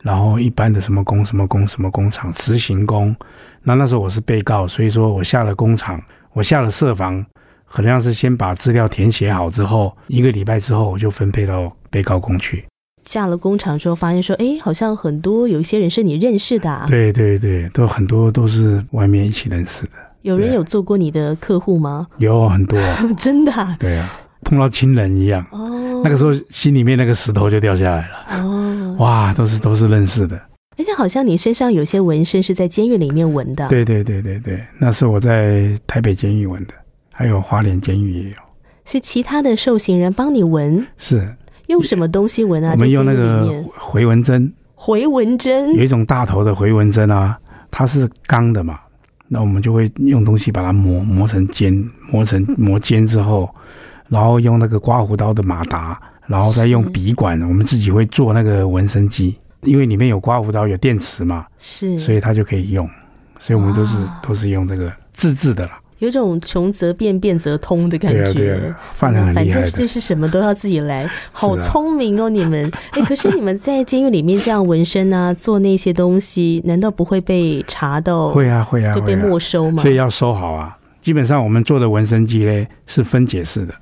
[SPEAKER 3] 然后一般的什么工什么工什么工厂执行工，那那时候我是被告，所以说我下了工厂，我下了设防，好像是先把资料填写好之后，一个礼拜之后我就分配到被告工去。
[SPEAKER 2] 下了工厂之后，发现说，哎，好像很多有一些人是你认识的啊。
[SPEAKER 3] 对对对，都很多都是外面一起认识的。
[SPEAKER 2] 有人有做过你的客户吗？
[SPEAKER 3] 有很多，
[SPEAKER 2] 真的、啊。
[SPEAKER 3] 对啊，碰到亲人一样。
[SPEAKER 2] 哦。
[SPEAKER 3] 那个时候心里面那个石头就掉下来了。
[SPEAKER 2] 哦。
[SPEAKER 3] 哇，都是都是认识的。
[SPEAKER 2] 而且好像你身上有些纹身是在监狱里面纹的。
[SPEAKER 3] 对对对对对，那是我在台北监狱纹的，还有花莲监狱也有。
[SPEAKER 2] 是其他的受刑人帮你纹？
[SPEAKER 3] 是。
[SPEAKER 2] 用什么东西纹啊？
[SPEAKER 3] 我们用那个回纹针。
[SPEAKER 2] 回纹针
[SPEAKER 3] 有一种大头的回纹针啊，它是钢的嘛，那我们就会用东西把它磨磨成尖，磨成磨尖之后，然后用那个刮胡刀的马达，然后再用笔管，我们自己会做那个纹身机，因为里面有刮胡刀有电池嘛，
[SPEAKER 2] 是，
[SPEAKER 3] 所以它就可以用，所以我们都是都是用这个自制的啦。
[SPEAKER 2] 有种穷则变，变则通的感觉。
[SPEAKER 3] 对啊，对啊，犯人很
[SPEAKER 2] 反正就是什么都要自己来，好聪明哦，你们！哎，可是你们在监狱里面这样纹身啊，做那些东西，难道不会被查到？
[SPEAKER 3] 会啊，会啊，
[SPEAKER 2] 就被没收吗？
[SPEAKER 3] 所以要收好啊。基本上我们做的纹身机嘞是分解式的，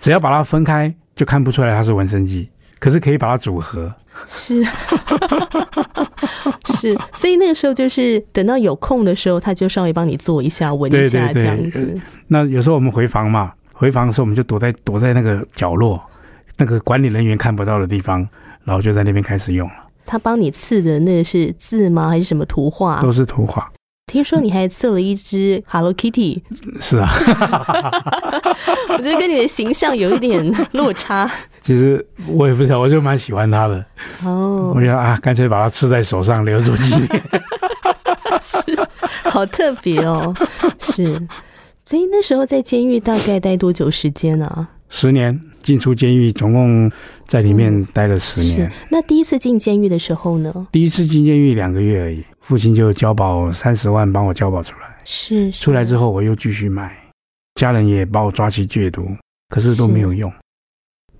[SPEAKER 3] 只要把它分开，就看不出来它是纹身机。可是可以把它组合。
[SPEAKER 2] 是。是，所以那个时候就是等到有空的时候，他就稍微帮你做一下、闻一下这样子。
[SPEAKER 3] 那有时候我们回房嘛，回房的时候我们就躲在躲在那个角落，那个管理人员看不到的地方，然后就在那边开始用了。
[SPEAKER 2] 他帮你刺的那个是字吗？还是什么图画？
[SPEAKER 3] 都是图画。
[SPEAKER 2] 听说你还刺了一只 Hello Kitty。
[SPEAKER 3] 是啊，
[SPEAKER 2] 我觉得跟你的形象有一点落差。
[SPEAKER 3] 其实我也不知道，我就蛮喜欢它的。
[SPEAKER 2] 哦，
[SPEAKER 3] 我想啊，干脆把它刺在手上留住纪念。
[SPEAKER 2] 是，好特别哦。是，所以那时候在监狱大概待多久时间呢？
[SPEAKER 3] 十年，进出监狱总共在里面待了十年。
[SPEAKER 2] 是，那第一次进监狱的时候呢？
[SPEAKER 3] 第一次进监狱两个月而已，父亲就交保三十万帮我交保出来。
[SPEAKER 2] 是，
[SPEAKER 3] 出来之后我又继续卖，家人也把我抓去戒毒，可是都没有用。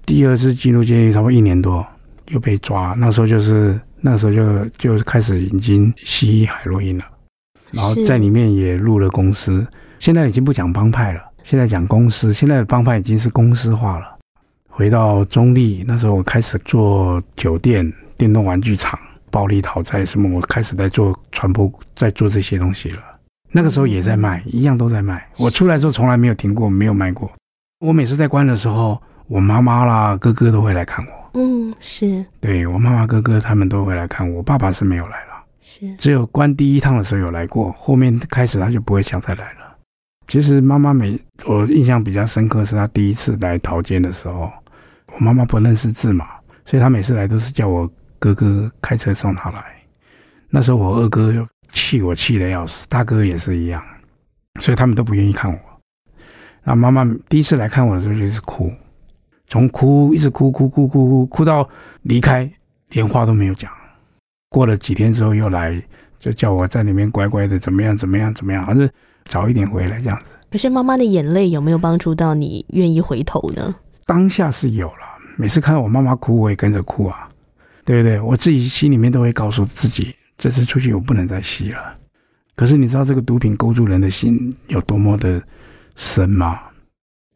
[SPEAKER 3] 第二次进入监狱，差不多一年多，又被抓。那时候就是那时候就就开始已经吸海洛因了，然后在里面也入了公司。现在已经不讲帮派了，现在讲公司。现在的帮派已经是公司化了。回到中立，那时候我开始做酒店、电动玩具厂、暴力讨债什么，我开始在做传播，在做这些东西了。那个时候也在卖，一样都在卖。我出来之后从来没有停过，没有卖过。我每次在关的时候。我妈妈啦，哥哥都会来看我。
[SPEAKER 2] 嗯，是。
[SPEAKER 3] 对我妈妈、哥哥他们都会来看我。爸爸是没有来了，
[SPEAKER 2] 是
[SPEAKER 3] 只有关第一趟的时候有来过，后面开始他就不会想再来了。其实妈妈每我印象比较深刻是她第一次来桃监的时候，我妈妈不认识字嘛，所以她每次来都是叫我哥哥开车送他来。那时候我二哥气我气的要死，大哥也是一样，所以他们都不愿意看我。那妈妈第一次来看我的时候就是哭。从哭一直哭哭哭哭哭哭到离开，连话都没有讲。过了几天之后又来，就叫我在里面乖乖的怎么样怎么样怎么样，还是早一点回来这样子。
[SPEAKER 2] 可是妈妈的眼泪有没有帮助到你愿意回头呢？
[SPEAKER 3] 当下是有了，每次看到我妈妈哭，我也跟着哭啊，对不对？我自己心里面都会告诉自己，这次出去我不能再吸了。可是你知道这个毒品勾住人的心有多么的深吗？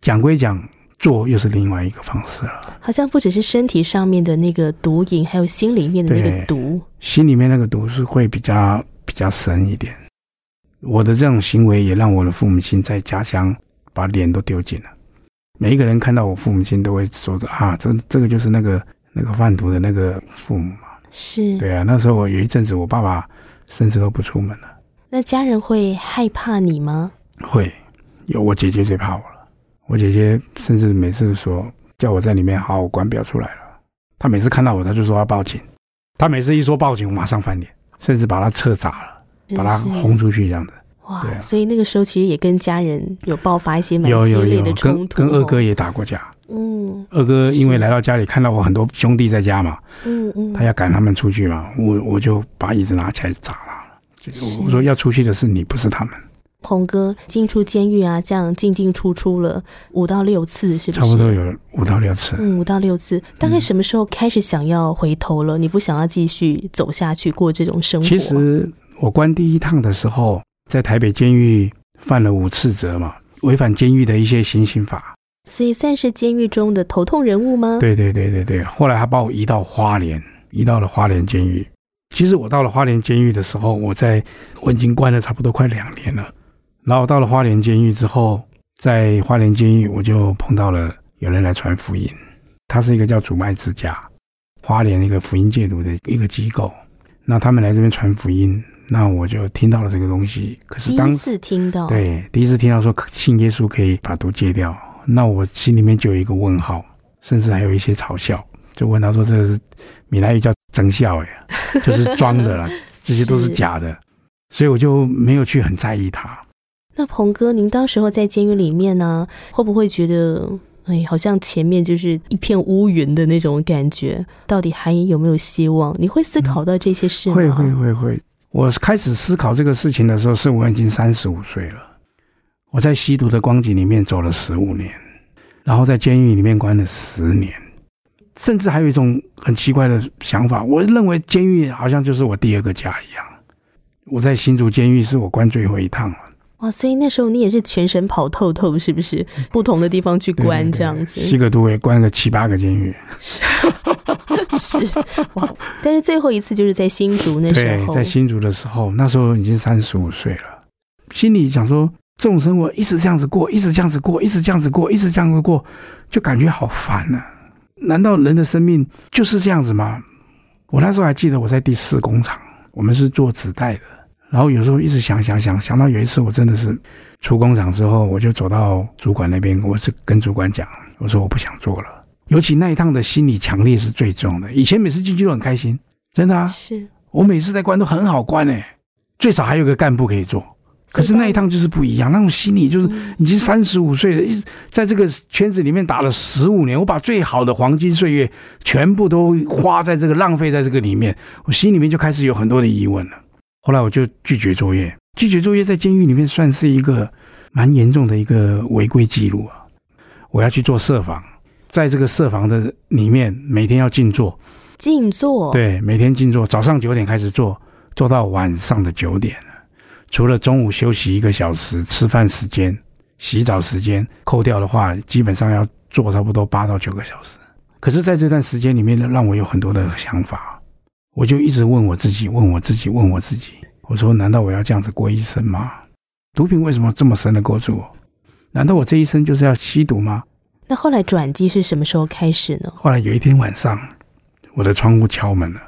[SPEAKER 3] 讲归讲，做又是另外一个方式了。
[SPEAKER 2] 好像不只是身体上面的那个毒瘾，还有心里面的那个毒。
[SPEAKER 3] 心里面那个毒是会比较比较深一点。我的这种行为也让我的父母亲在家乡把脸都丢尽了。每一个人看到我父母亲都会说着啊，这这个就是那个那个贩毒的那个父母嘛。
[SPEAKER 2] 是。
[SPEAKER 3] 对啊，那时候我有一阵子，我爸爸甚至都不出门了。
[SPEAKER 2] 那家人会害怕你吗？
[SPEAKER 3] 会，有我姐姐最怕我了。我姐姐甚至每次说叫我在里面好好管，不要出来了。她每次看到我，她就说要报警。她每次一说报警，我马上翻脸，甚至把她车砸了。把她轰出去这样子，
[SPEAKER 2] 哇！所以那个时候其实也跟家人有爆发一些蛮激烈的冲
[SPEAKER 3] 突，跟二哥也打过架。嗯，二哥因为来到家里看到我很多兄弟在家嘛，嗯嗯，他要赶他们出去嘛，我我就把椅子拿起来砸他了。我说要出去的是你，不是他们。
[SPEAKER 2] 鹏哥进出监狱啊，这样进进出出了五到六次，是不是？
[SPEAKER 3] 差不多有五到六次。
[SPEAKER 2] 嗯，五到六次。大概什么时候开始想要回头了？你不想要继续走下去过这种生活？
[SPEAKER 3] 其实。我关第一趟的时候，在台北监狱犯了五次责嘛，违反监狱的一些行刑法，
[SPEAKER 2] 所以算是监狱中的头痛人物吗？
[SPEAKER 3] 对对对对对。后来他把我移到花莲，移到了花莲监狱。其实我到了花莲监狱的时候，我在我已经关了差不多快两年了。然后到了花莲监狱之后，在花莲监狱我就碰到了有人来传福音，他是一个叫主麦之家，花莲一个福音戒毒的一个机构。那他们来这边传福音。那我就听到了这个东西，可是第
[SPEAKER 2] 一次听到，
[SPEAKER 3] 对，第一次听到说信耶稣可以把毒戒掉，那我心里面就有一个问号，甚至还有一些嘲笑，就问他说：“这是闽南语叫真笑哎，就是装的啦，这些都是假的。”所以我就没有去很在意他。
[SPEAKER 2] 那鹏哥，您当时候在监狱里面呢，会不会觉得哎，好像前面就是一片乌云的那种感觉？到底还有没有希望？你会思考到这些事吗？
[SPEAKER 3] 会会会会。我开始思考这个事情的时候，是我已经三十五岁了。我在吸毒的光景里面走了十五年，然后在监狱里面关了十年，甚至还有一种很奇怪的想法，我认为监狱好像就是我第二个家一样。我在新竹监狱是我关最后一趟了。
[SPEAKER 2] 哇，所以那时候你也是全身跑透透，是不是？不同的地方去关这样子。
[SPEAKER 3] 吸个毒也关了七八个监狱。
[SPEAKER 2] 是哇，但是最后一次就是在新竹那时
[SPEAKER 3] 候。对，在新竹的时候，那时候已经三十五岁了，心里想说，这种生活一直这样子过，一直这样子过，一直这样子过，一直这样子过，就感觉好烦呢。难道人的生命就是这样子吗？我那时候还记得我在第四工厂，我们是做纸袋的。然后有时候一直想想想想到有一次我真的是出工厂之后，我就走到主管那边，我是跟主管讲，我说我不想做了。尤其那一趟的心理强烈是最重的。以前每次进去都很开心，真的啊，
[SPEAKER 2] 是
[SPEAKER 3] 我每次在关都很好关哎，最少还有个干部可以做。可是那一趟就是不一样，那种心理就是已经三十五岁了，一在这个圈子里面打了十五年，我把最好的黄金岁月全部都花在这个浪费在这个里面，我心里面就开始有很多的疑问了。后来我就拒绝作业，拒绝作业在监狱里面算是一个蛮严重的一个违规记录啊。我要去做设防，在这个设防的里面，每天要静坐，
[SPEAKER 2] 静坐，
[SPEAKER 3] 对，每天静坐，早上九点开始做，做到晚上的九点。除了中午休息一个小时，吃饭时间、洗澡时间扣掉的话，基本上要做差不多八到九个小时。可是，在这段时间里面呢，让我有很多的想法。我就一直问我自己，问我自己，问我自己。我说：难道我要这样子过一生吗？毒品为什么这么深的勾住我？难道我这一生就是要吸毒吗？
[SPEAKER 2] 那后来转机是什么时候开始呢？
[SPEAKER 3] 后来有一天晚上，我的窗户敲门了。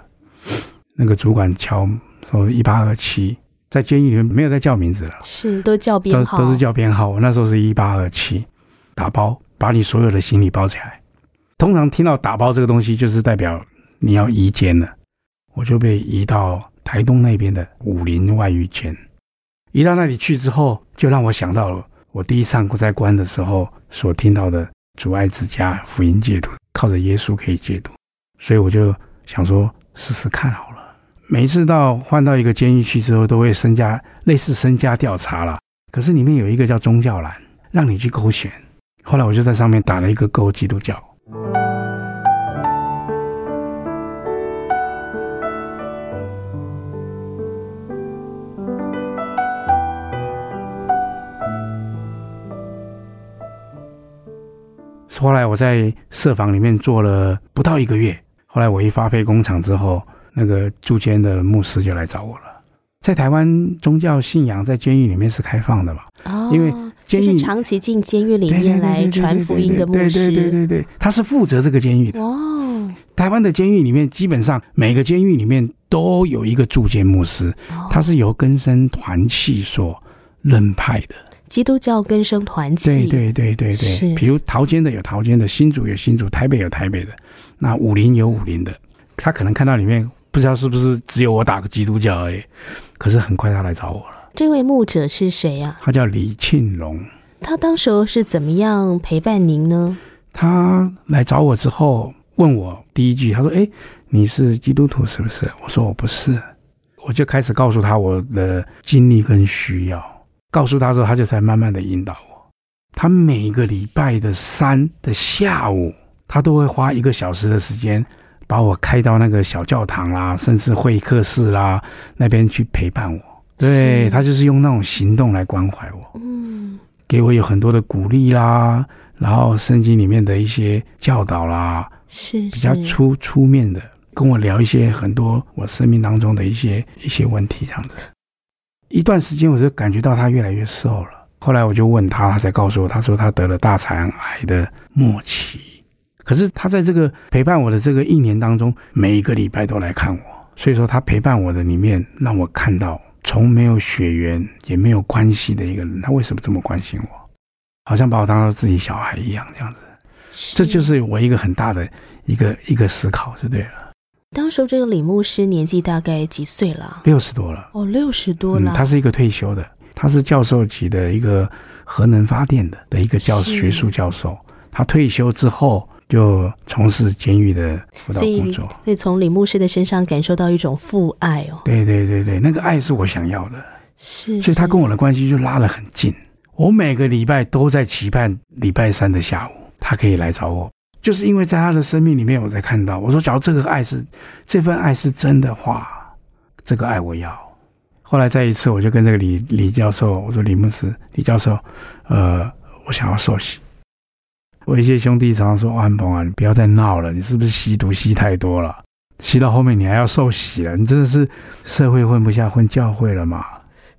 [SPEAKER 3] 那个主管敲说：“一八二七，在监狱里面没有再叫名字了，
[SPEAKER 2] 是都叫编号，
[SPEAKER 3] 都是叫编号。我那时候是一八二七，打包把你所有的行李包起来。通常听到打包这个东西，就是代表你要移监了。”我就被移到台东那边的武林外遇监，移到那里去之后，就让我想到了我第一上在关的时候所听到的主爱之家福音戒毒，靠着耶稣可以戒毒，所以我就想说试试看好了。每一次到换到一个监狱去之后，都会身家类似身家调查了，可是里面有一个叫宗教栏，让你去勾选。后来我就在上面打了一个勾，基督教。后来我在社房里面做了不到一个月，后来我一发配工厂之后，那个驻监的牧师就来找我了。在台湾宗教信仰在监狱里面是开放的嘛？
[SPEAKER 2] 哦，
[SPEAKER 3] 因为监狱
[SPEAKER 2] 就是长期进监狱里面来传福音的牧师，
[SPEAKER 3] 对对对对，他是负责这个监狱的。
[SPEAKER 2] 哦，
[SPEAKER 3] 台湾的监狱里面，基本上每个监狱里面都有一个驻监牧师，
[SPEAKER 2] 哦
[SPEAKER 3] 他是由根生团契所任派的。
[SPEAKER 2] 基督教根生团契，
[SPEAKER 3] 对对对对
[SPEAKER 2] 是
[SPEAKER 3] 对，比如桃监的有桃监的，新竹有新竹，台北有台北的，那武林有武林的。他可能看到里面不知道是不是只有我打个基督教而已，可是很快他来找我了。
[SPEAKER 2] 这位牧者是谁啊？
[SPEAKER 3] 他叫李庆荣，
[SPEAKER 2] 他当时候是怎么样陪伴您呢？
[SPEAKER 3] 他来找我之后问我第一句，他说：“哎，你是基督徒是不是？”我说：“我不是。”我就开始告诉他我的经历跟需要。告诉他之后，他就才慢慢的引导我。他每个礼拜的三的下午，他都会花一个小时的时间，把我开到那个小教堂啦，甚至会客室啦那边去陪伴我。对他就是用那种行动来关怀我。
[SPEAKER 2] 嗯，
[SPEAKER 3] 给我有很多的鼓励啦，然后圣经里面的一些教导啦，
[SPEAKER 2] 是
[SPEAKER 3] 比较出出面的，跟我聊一些很多我生命当中的一些一些问题，这样子。一段时间我就感觉到他越来越瘦了，后来我就问他，他才告诉我，他说他得了大肠癌的末期。可是他在这个陪伴我的这个一年当中，每一个礼拜都来看我，所以说他陪伴我的里面，让我看到从没有血缘也没有关系的一个人，他为什么这么关心我？好像把我当做自己小孩一样，这样子。这就是我一个很大的一个一个思考，就对了。
[SPEAKER 2] 当时这个李牧师年纪大概几岁了？
[SPEAKER 3] 六十多了，
[SPEAKER 2] 哦，六十多
[SPEAKER 3] 嗯，
[SPEAKER 2] 了。
[SPEAKER 3] 他是一个退休的，他是教授级的一个核能发电的的一个教学术教授。他退休之后就从事监狱的辅导工作。
[SPEAKER 2] 所以从李牧师的身上感受到一种父爱哦，
[SPEAKER 3] 对对对对，那个爱是我想要的，
[SPEAKER 2] 是，
[SPEAKER 3] 所以他跟我的关系就拉得很近。我每个礼拜都在期盼礼拜三的下午，他可以来找我，就是因为在他的生命里面，我才看到，我说，假如这个爱是这份爱是真的话，这个爱我要。后来再一次，我就跟这个李李教授，我说李牧师，李教授，呃，我想要受洗。我一些兄弟常常说：“哦安鹏啊，你不要再闹了，你是不是吸毒吸太多了？吸到后面你还要受洗了，你真的是社会混不下，混教会了嘛？”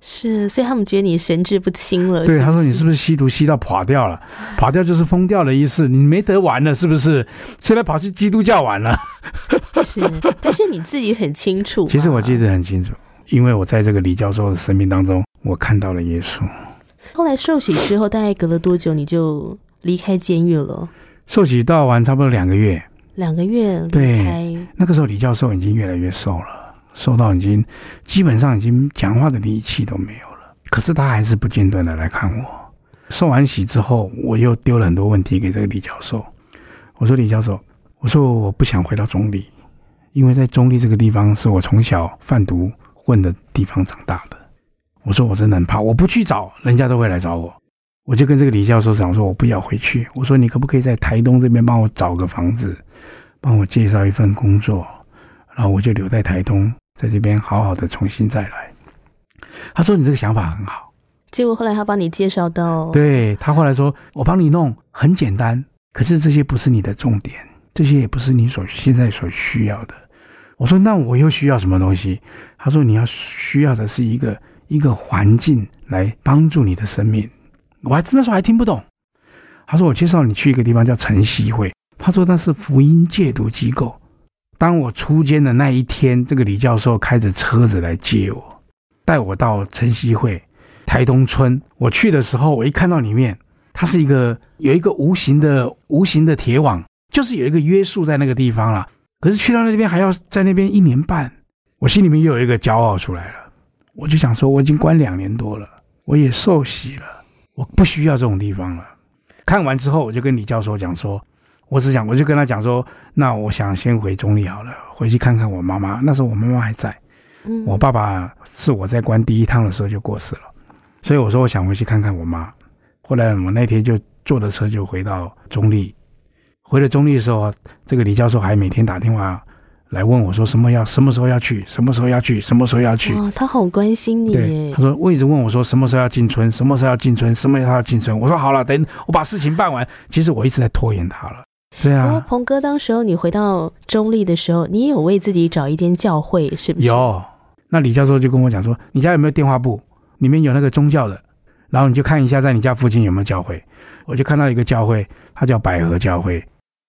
[SPEAKER 2] 是，所以他们觉得你神志不清了。
[SPEAKER 3] 对，
[SPEAKER 2] 是
[SPEAKER 3] 他说你是不是吸毒吸到垮掉了？垮掉就是疯掉的意思，你没得玩了是不是？现在跑去基督教玩了。
[SPEAKER 2] 是，但是你自己很清楚。
[SPEAKER 3] 其实我记。得很清楚，因为我在这个李教授的生命当中，我看到了耶稣。
[SPEAKER 2] 后来受洗之后，大概隔了多久你就离开监狱了？
[SPEAKER 3] 受洗到完差不多两个月，
[SPEAKER 2] 两个月离
[SPEAKER 3] 对
[SPEAKER 2] 开。
[SPEAKER 3] 那个时候李教授已经越来越瘦了，瘦到已经基本上已经讲话的力气都没有了。可是他还是不间断的来看我。受完洗之后，我又丢了很多问题给这个李教授。我说李教授，我说我不想回到中立，因为在中立这个地方是我从小贩毒混的地方长大的。我说我真的很怕，我不去找人家都会来找我。我就跟这个李教授讲说，我不要回去。我说你可不可以在台东这边帮我找个房子，帮我介绍一份工作，然后我就留在台东，在这边好好的重新再来。他说你这个想法很好，
[SPEAKER 2] 结果后来他帮你介绍到，
[SPEAKER 3] 对他后来说我帮你弄很简单，可是这些不是你的重点，这些也不是你所现在所需要的。我说那我又需要什么东西？他说你要需要的是一个一个环境来帮助你的生命。我还那时候还听不懂。他说我介绍你去一个地方叫晨曦会，他说那是福音戒毒机构。当我出监的那一天，这个李教授开着车子来接我，带我到晨曦会台东村。我去的时候，我一看到里面，它是一个有一个无形的无形的铁网，就是有一个约束在那个地方了。可是去到那边还要在那边一年半，我心里面又有一个骄傲出来了。我就想说，我已经关两年多了，我也受洗了，我不需要这种地方了。看完之后，我就跟李教授讲说，我只想，我就跟他讲说，那我想先回中立好了，回去看看我妈妈。那时候我妈妈还在，
[SPEAKER 2] 嗯
[SPEAKER 3] 我爸爸是我在关第一趟的时候就过世了。所以我说我想回去看看我妈。后来我那天就坐着车就回到中立，回了中立的时候，这个李教授还每天打电话来问我说什么要什么时候要去，什么时候要去，什么时候要去。
[SPEAKER 2] 哇，他好关心你
[SPEAKER 3] 对，
[SPEAKER 2] 耶
[SPEAKER 3] 他！说我一直问我说什么时候要进村，什么时候要进村，什么时候要进村。我说好了，等我把事情办完。其实我一直在拖延他了。对
[SPEAKER 2] 不过
[SPEAKER 3] 啊，
[SPEAKER 2] 鹏哥，当时候你回到中立的时候，你也有为自己找一间教会，是不是？
[SPEAKER 3] 有。那李教授就跟我讲说，你家有没有电话簿？里面有那个宗教的，然后你就看一下在你家附近有没有教会。我就看到一个教会，它叫百合教会。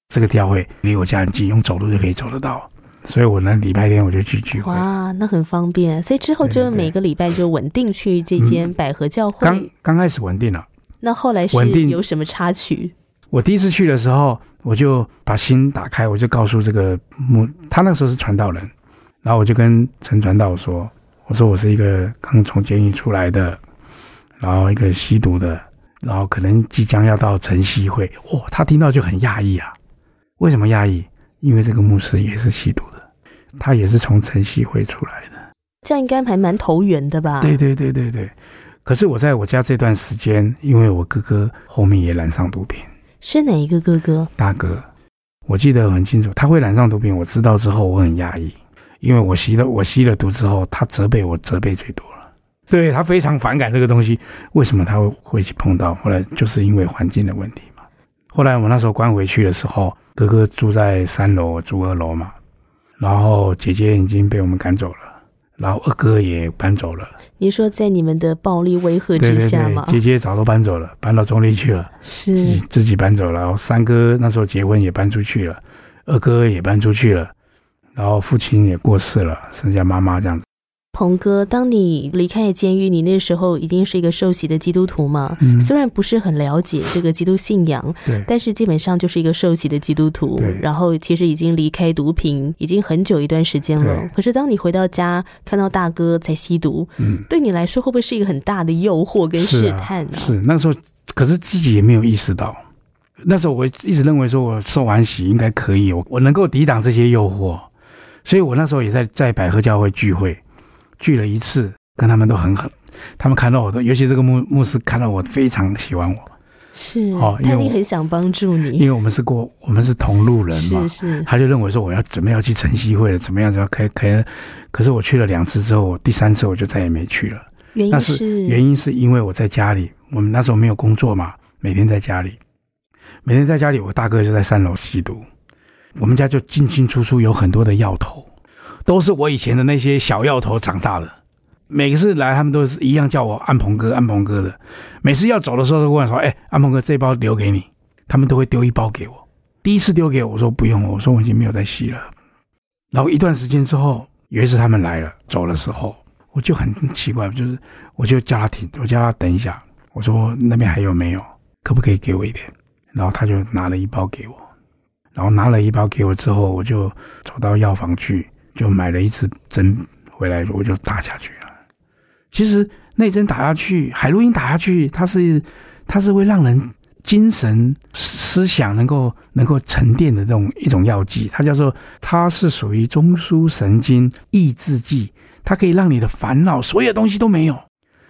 [SPEAKER 3] 这个教会离我家很近，用走路就可以走得到。所以我呢，礼拜天我就去聚会。
[SPEAKER 2] 哇，那很方便。所以之后就每个礼拜就稳定去这间百合教会。
[SPEAKER 3] 刚刚开始稳定了。
[SPEAKER 2] 那后来是
[SPEAKER 3] 稳定
[SPEAKER 2] 有什么插曲？
[SPEAKER 3] 我第一次去的时候，我就把心打开，我就告诉这个牧，他那时候是传道人，然后我就跟陈传道说：“我说我是一个刚从监狱出来的，然后一个吸毒的，然后可能即将要到晨曦会。”哇，他听到就很讶异啊！为什么讶异？因为这个牧师也是吸毒的，他也是从晨曦会出来的。
[SPEAKER 2] 这样应该还蛮投缘的吧？
[SPEAKER 3] 对对对对对。可是我在我家这段时间，因为我哥哥后面也染上毒品。
[SPEAKER 2] 是哪一个哥哥？
[SPEAKER 3] 大哥，我记得很清楚，他会染上毒品，我知道之后我很压抑，因为我吸了我吸了毒之后，他责备我责备最多了，对他非常反感这个东西，为什么他会会去碰到？后来就是因为环境的问题嘛。后来我那时候关回去的时候，哥哥住在三楼，我住二楼嘛，然后姐姐已经被我们赶走了，然后二哥也搬走了，
[SPEAKER 2] 你说在你们的暴力威吓
[SPEAKER 3] 对对
[SPEAKER 2] 之下吗？
[SPEAKER 3] 对，姐姐早都搬走了，搬到中立去了。自己
[SPEAKER 2] 是
[SPEAKER 3] 自己搬走了，然后三哥那时候结婚也搬出去了，二哥也搬出去了，然后父亲也过世了，剩下妈妈这样子。
[SPEAKER 2] 鹏哥，当你离开监狱，你那时候已经是一个受洗的基督徒嘛？
[SPEAKER 3] 嗯
[SPEAKER 2] 虽然不是很了解这个基督信仰，
[SPEAKER 3] 对
[SPEAKER 2] 但是基本上就是一个受洗的基督徒
[SPEAKER 3] 对。
[SPEAKER 2] 然后其实已经离开毒品已经很久一段时间了。可是当你回到家看到大哥在吸毒，
[SPEAKER 3] 嗯，
[SPEAKER 2] 对你来说会不会是一个很大的诱惑跟试探呢、
[SPEAKER 3] 是那时候，可是自己也没有意识到。那时候我一直认为说，我受完洗应该可以，我我能够抵挡这些诱惑，所以我那时候也在在百合教会聚会，聚了一次，跟他们都很狠。他们看到我都，尤其这个牧牧师看到我非常喜欢我，
[SPEAKER 2] 是，
[SPEAKER 3] 哦因为我
[SPEAKER 2] 他一定很想帮助你因。
[SPEAKER 3] 为我们是过我们是同路人嘛
[SPEAKER 2] 是，是，
[SPEAKER 3] 他就认为说我要准备要去晨曦会了，怎么样怎么样，可以可以。可是我去了两次之后，我第三次我就再也没去了。
[SPEAKER 2] 原因
[SPEAKER 3] 那是原因是因为我在家里，我们那时候没有工作嘛，每天在家里，每天在家里，我大哥就在三楼吸毒，我们家就进进出出有很多的药头，都是我以前的那些小药头长大的。每次来，他们都是一样叫我安鹏哥，安鹏哥的。每次要走的时候，都跟我说：“哎、安鹏哥，这包留给你。”他们都会丢一包给我。第一次丢给我，我说不用，我说我已经没有在吸了。然后一段时间之后，有一次他们来了，走的时候，我就很奇怪，就是我就叫他停，我叫他等一下，我说那边还有没有，可不可以给我一点？然后他就拿了一包给我，然后拿了一包给我之后，我就走到药房去，就买了一支针回来，我就打下去了。其实那针打下去，海洛因打下去，它是它是会让人精神思想能够能够沉淀的这种一种药剂，它叫做它是属于中枢神经抑制剂，它可以让你的烦恼所有东西都没有。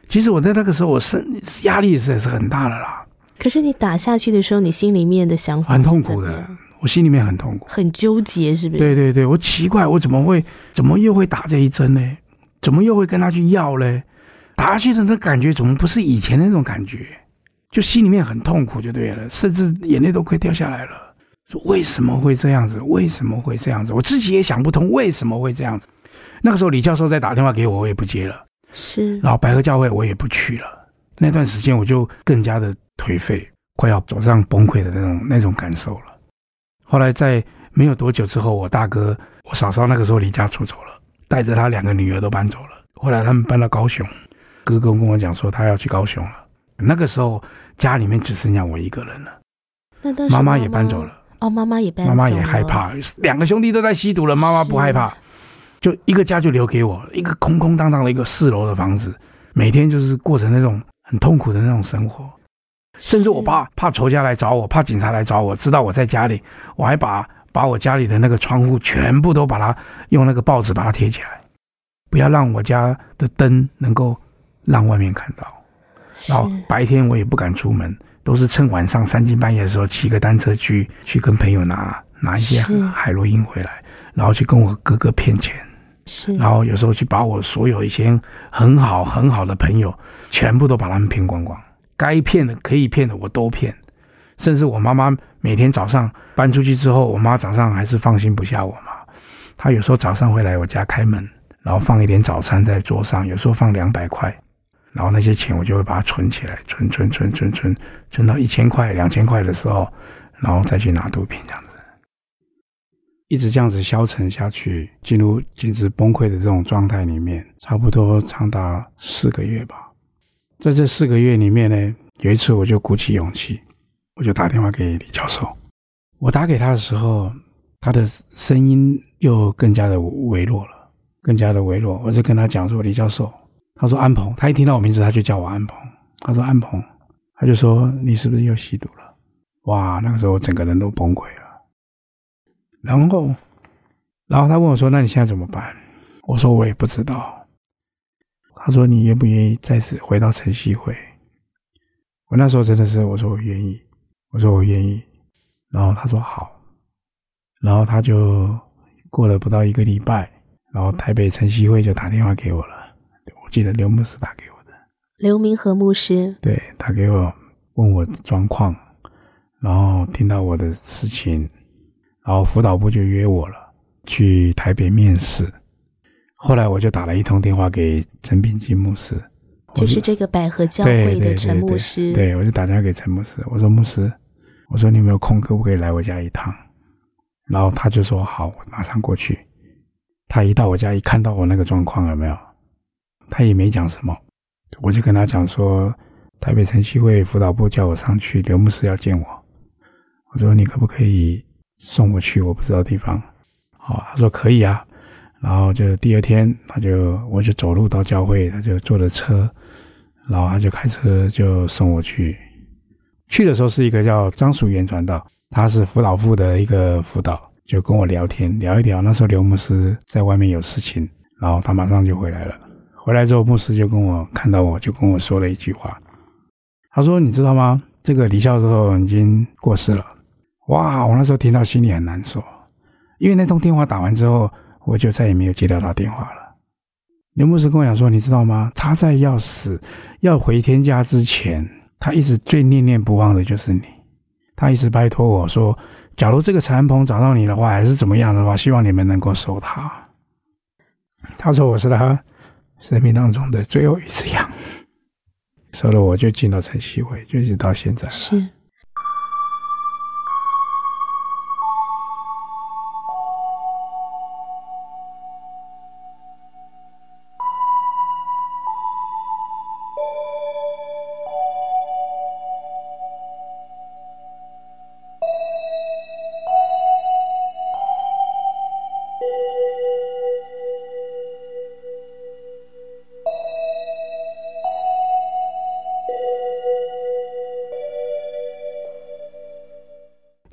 [SPEAKER 3] 其实我在那个时候，我身压力实在是很大的啦，
[SPEAKER 2] 可是你打下去的时候，你心里面的想法
[SPEAKER 3] 很痛苦的我心里面很痛苦。
[SPEAKER 2] 很纠结，是不是？
[SPEAKER 3] 对对对，我奇怪，我怎么会怎么又会打这一针呢？怎么又会跟他去要呢？打下去的那感觉怎么不是以前那种感觉？就心里面很痛苦就对了，甚至眼泪都快掉下来了。说为什么会这样子？为什么会这样子？我自己也想不通为什么会这样子。那个时候李教授在打电话给我，我也不接了。
[SPEAKER 2] 是
[SPEAKER 3] 然后白河教会我也不去了。那段时间我就更加的颓废，快要走上崩溃的那种那种感受了。后来在没有多久之后，我大哥、我嫂嫂那个时候离家出走了，带着他两个女儿都搬走了。后来他们搬到高雄，哥哥跟我讲说他要去高雄了。那个时候家里面只剩下我一个人了，
[SPEAKER 2] 那当时
[SPEAKER 3] 妈妈也搬走了。
[SPEAKER 2] 哦，妈妈也搬走
[SPEAKER 3] 妈
[SPEAKER 2] 了，
[SPEAKER 3] 妈也害怕，两个兄弟都在吸毒了，妈妈不害怕，就一个家就留给我，一个空空荡荡的一个四楼的房子，每天就是过着那种很痛苦的那种生活，甚至我爸怕仇家来找我，怕警察来找我，知道我在家里，我还把把我家里的那个窗户全部都把它用那个报纸把它贴起来，不要让我家的灯能够让外面看到。然后白天我也不敢出门，都是趁晚上三更半夜的时候骑个单车去去跟朋友拿拿一些海洛因回来，然后去跟我哥哥骗钱。
[SPEAKER 2] 是，
[SPEAKER 3] 然后有时候去把我所有一些很好很好的朋友，全部都把他们骗光光，该骗的可以骗的我都骗，甚至我妈妈每天早上搬出去之后，我妈早上还是放心不下我嘛，她有时候早上会来我家开门，然后放一点早餐在桌上，有时候放两百块，然后那些钱我就会把它存起来，存存存存存，存到一千块两千块的时候，然后再去拿毒品这样子。一直这样子消沉下去，进入简直崩溃的这种状态里面，差不多长达四个月吧。在这四个月里面呢，有一次我就鼓起勇气，我就打电话给李教授。我打给他的时候，他的声音又更加的微弱了，更加的微弱。我就跟他讲说：“李教授，他说安鹏，他一听到我名字，他就叫我安鹏。他说安鹏，他就说你是不是又吸毒了？哇，那个时候我整个人都崩溃了。”然后，然后他问我说：“那你现在怎么办？”我说：“我也不知道。”他说：“你愿不愿意再次回到晨曦会？”我那时候真的是我说我愿意，我说我愿意。然后他说好。然后他就过了不到一个礼拜，然后台北晨曦会就打电话给我了。我记得刘牧师打给我的，
[SPEAKER 2] 刘明和牧师
[SPEAKER 3] 对打给我问我状况，然后听到我的事情。然后辅导部就约我了，去台北面试。后来我就打了一通电话给陈炳基牧师，
[SPEAKER 2] 就是这个百合教会的陈牧师。
[SPEAKER 3] 对，我就打电话给陈牧师，我说：“牧师，我说你有没有空，可不可以来我家一趟？”然后他就说：“好，我马上过去。”他一到我家，一看到我那个状况，有没有？他也没讲什么，我就跟他讲说：“台北城西会辅导部叫我上去，刘牧师要见我。”我说：“你可不可以？”送我去我不知道地方，好，他说可以啊，然后就第二天他就我就走路到教会，他就坐着车，然后他就开车就送我去。去的时候是一个叫张淑元传道，他是辅导部的一个辅导，就跟我聊天聊一聊。那时候刘牧师在外面有事情，然后他马上就回来了。回来之后，牧师就跟我看到我就跟我说了一句话，他说：“你知道吗？这个李教授已经过世了。”哇！我那时候听到心里很难受，因为那通电话打完之后，我就再也没有接到他电话了。刘牧师跟我讲说：“你知道吗？他在要死、要回天家之前，他一直最念念不忘的就是你。他一直拜托我说，假如这个陈安鹏找到你的话，还是怎么样的话，希望你们能够收他。他说我是他生命当中的最后一次羊，收了我就进到晨曦会，就一直到现在
[SPEAKER 2] 是。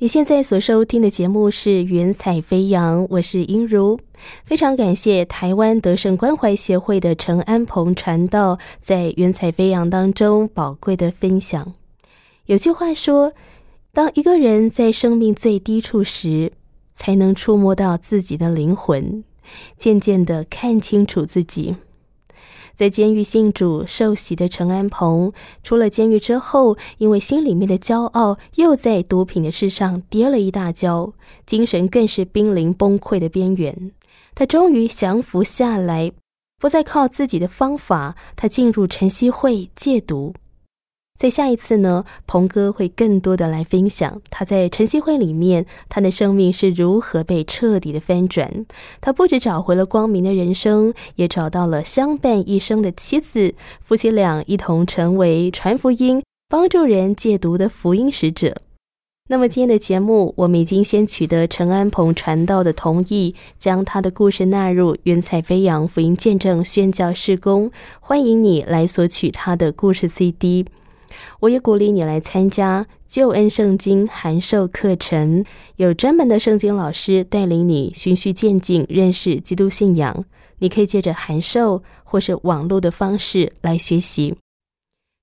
[SPEAKER 2] 现在所收听的节目是《云彩飞扬》，我是英如。非常感谢台湾德胜关怀协会的陈安鹏传道在《云彩飞扬》当中宝贵的分享。有句话说：“当一个人在生命最低处时，才能触摸到自己的灵魂，渐渐的看清楚自己。”在监狱信主受洗的陈安鹏，出了监狱之后，因为心里面的骄傲，又在毒品的事上跌了一大跤，精神更是濒临崩溃的边缘。他终于降服下来，不再靠自己的方法，他进入晨曦会戒毒。在下一次呢，鹏哥会更多的来分享他在晨曦会里面，他的生命是如何被彻底的翻转。他不止找回了光明的人生，也找到了相伴一生的妻子，夫妻俩一同成为传福音、帮助人戒毒的福音使者。那么今天的节目，我们已经先取得陈安鹏传道的同意，将他的故事纳入“云彩飞扬福音见证宣教事工”，欢迎你来索取他的故事 CD。我也鼓励你来参加救恩圣经函授课程，有专门的圣经老师带领你循序渐进认识基督信仰。你可以借着函授或是网络的方式来学习。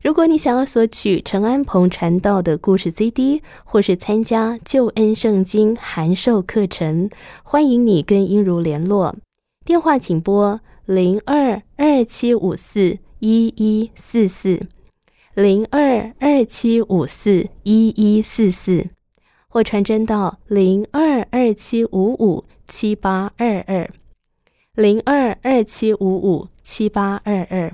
[SPEAKER 2] 如果你想要索取陈安鹏传道的故事 CD，或是参加救恩圣经函授课程，欢迎你跟英如联络。电话请拨零二二七五四一一四四零二二七五四一一四四，或传真到零二二七五五七八二二零二二七五五七八二二。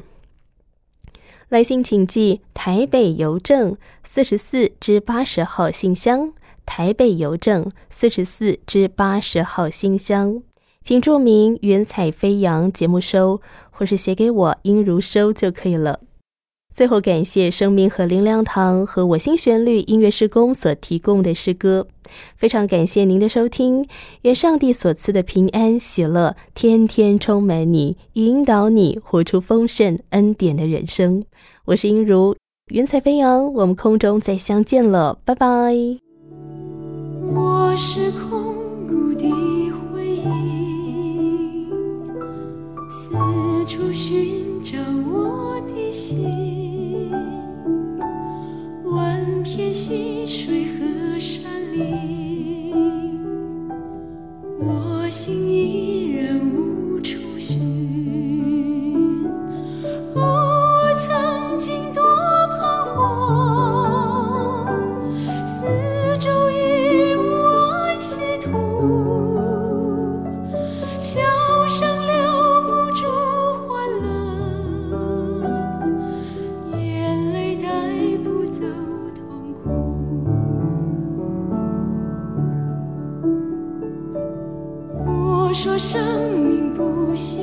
[SPEAKER 2] 来信请寄台北邮政四十四至八十号信箱，台北邮政四十四至八十号信箱，请注明“云彩飞扬”节目收，或是写给我应如收就可以了。最后，感谢生命和灵粮堂和我心旋律音乐施工所提供的诗歌。非常感谢您的收听，愿上帝所赐的平安喜乐天天充满你，引导你活出丰盛恩典的人生。我是音如，云彩飞扬，我们空中再相见了，拜拜。
[SPEAKER 5] 我是空谷的回忆，四处寻找我的心，万片溪水和山林，我心依然无处寻。说生命不息。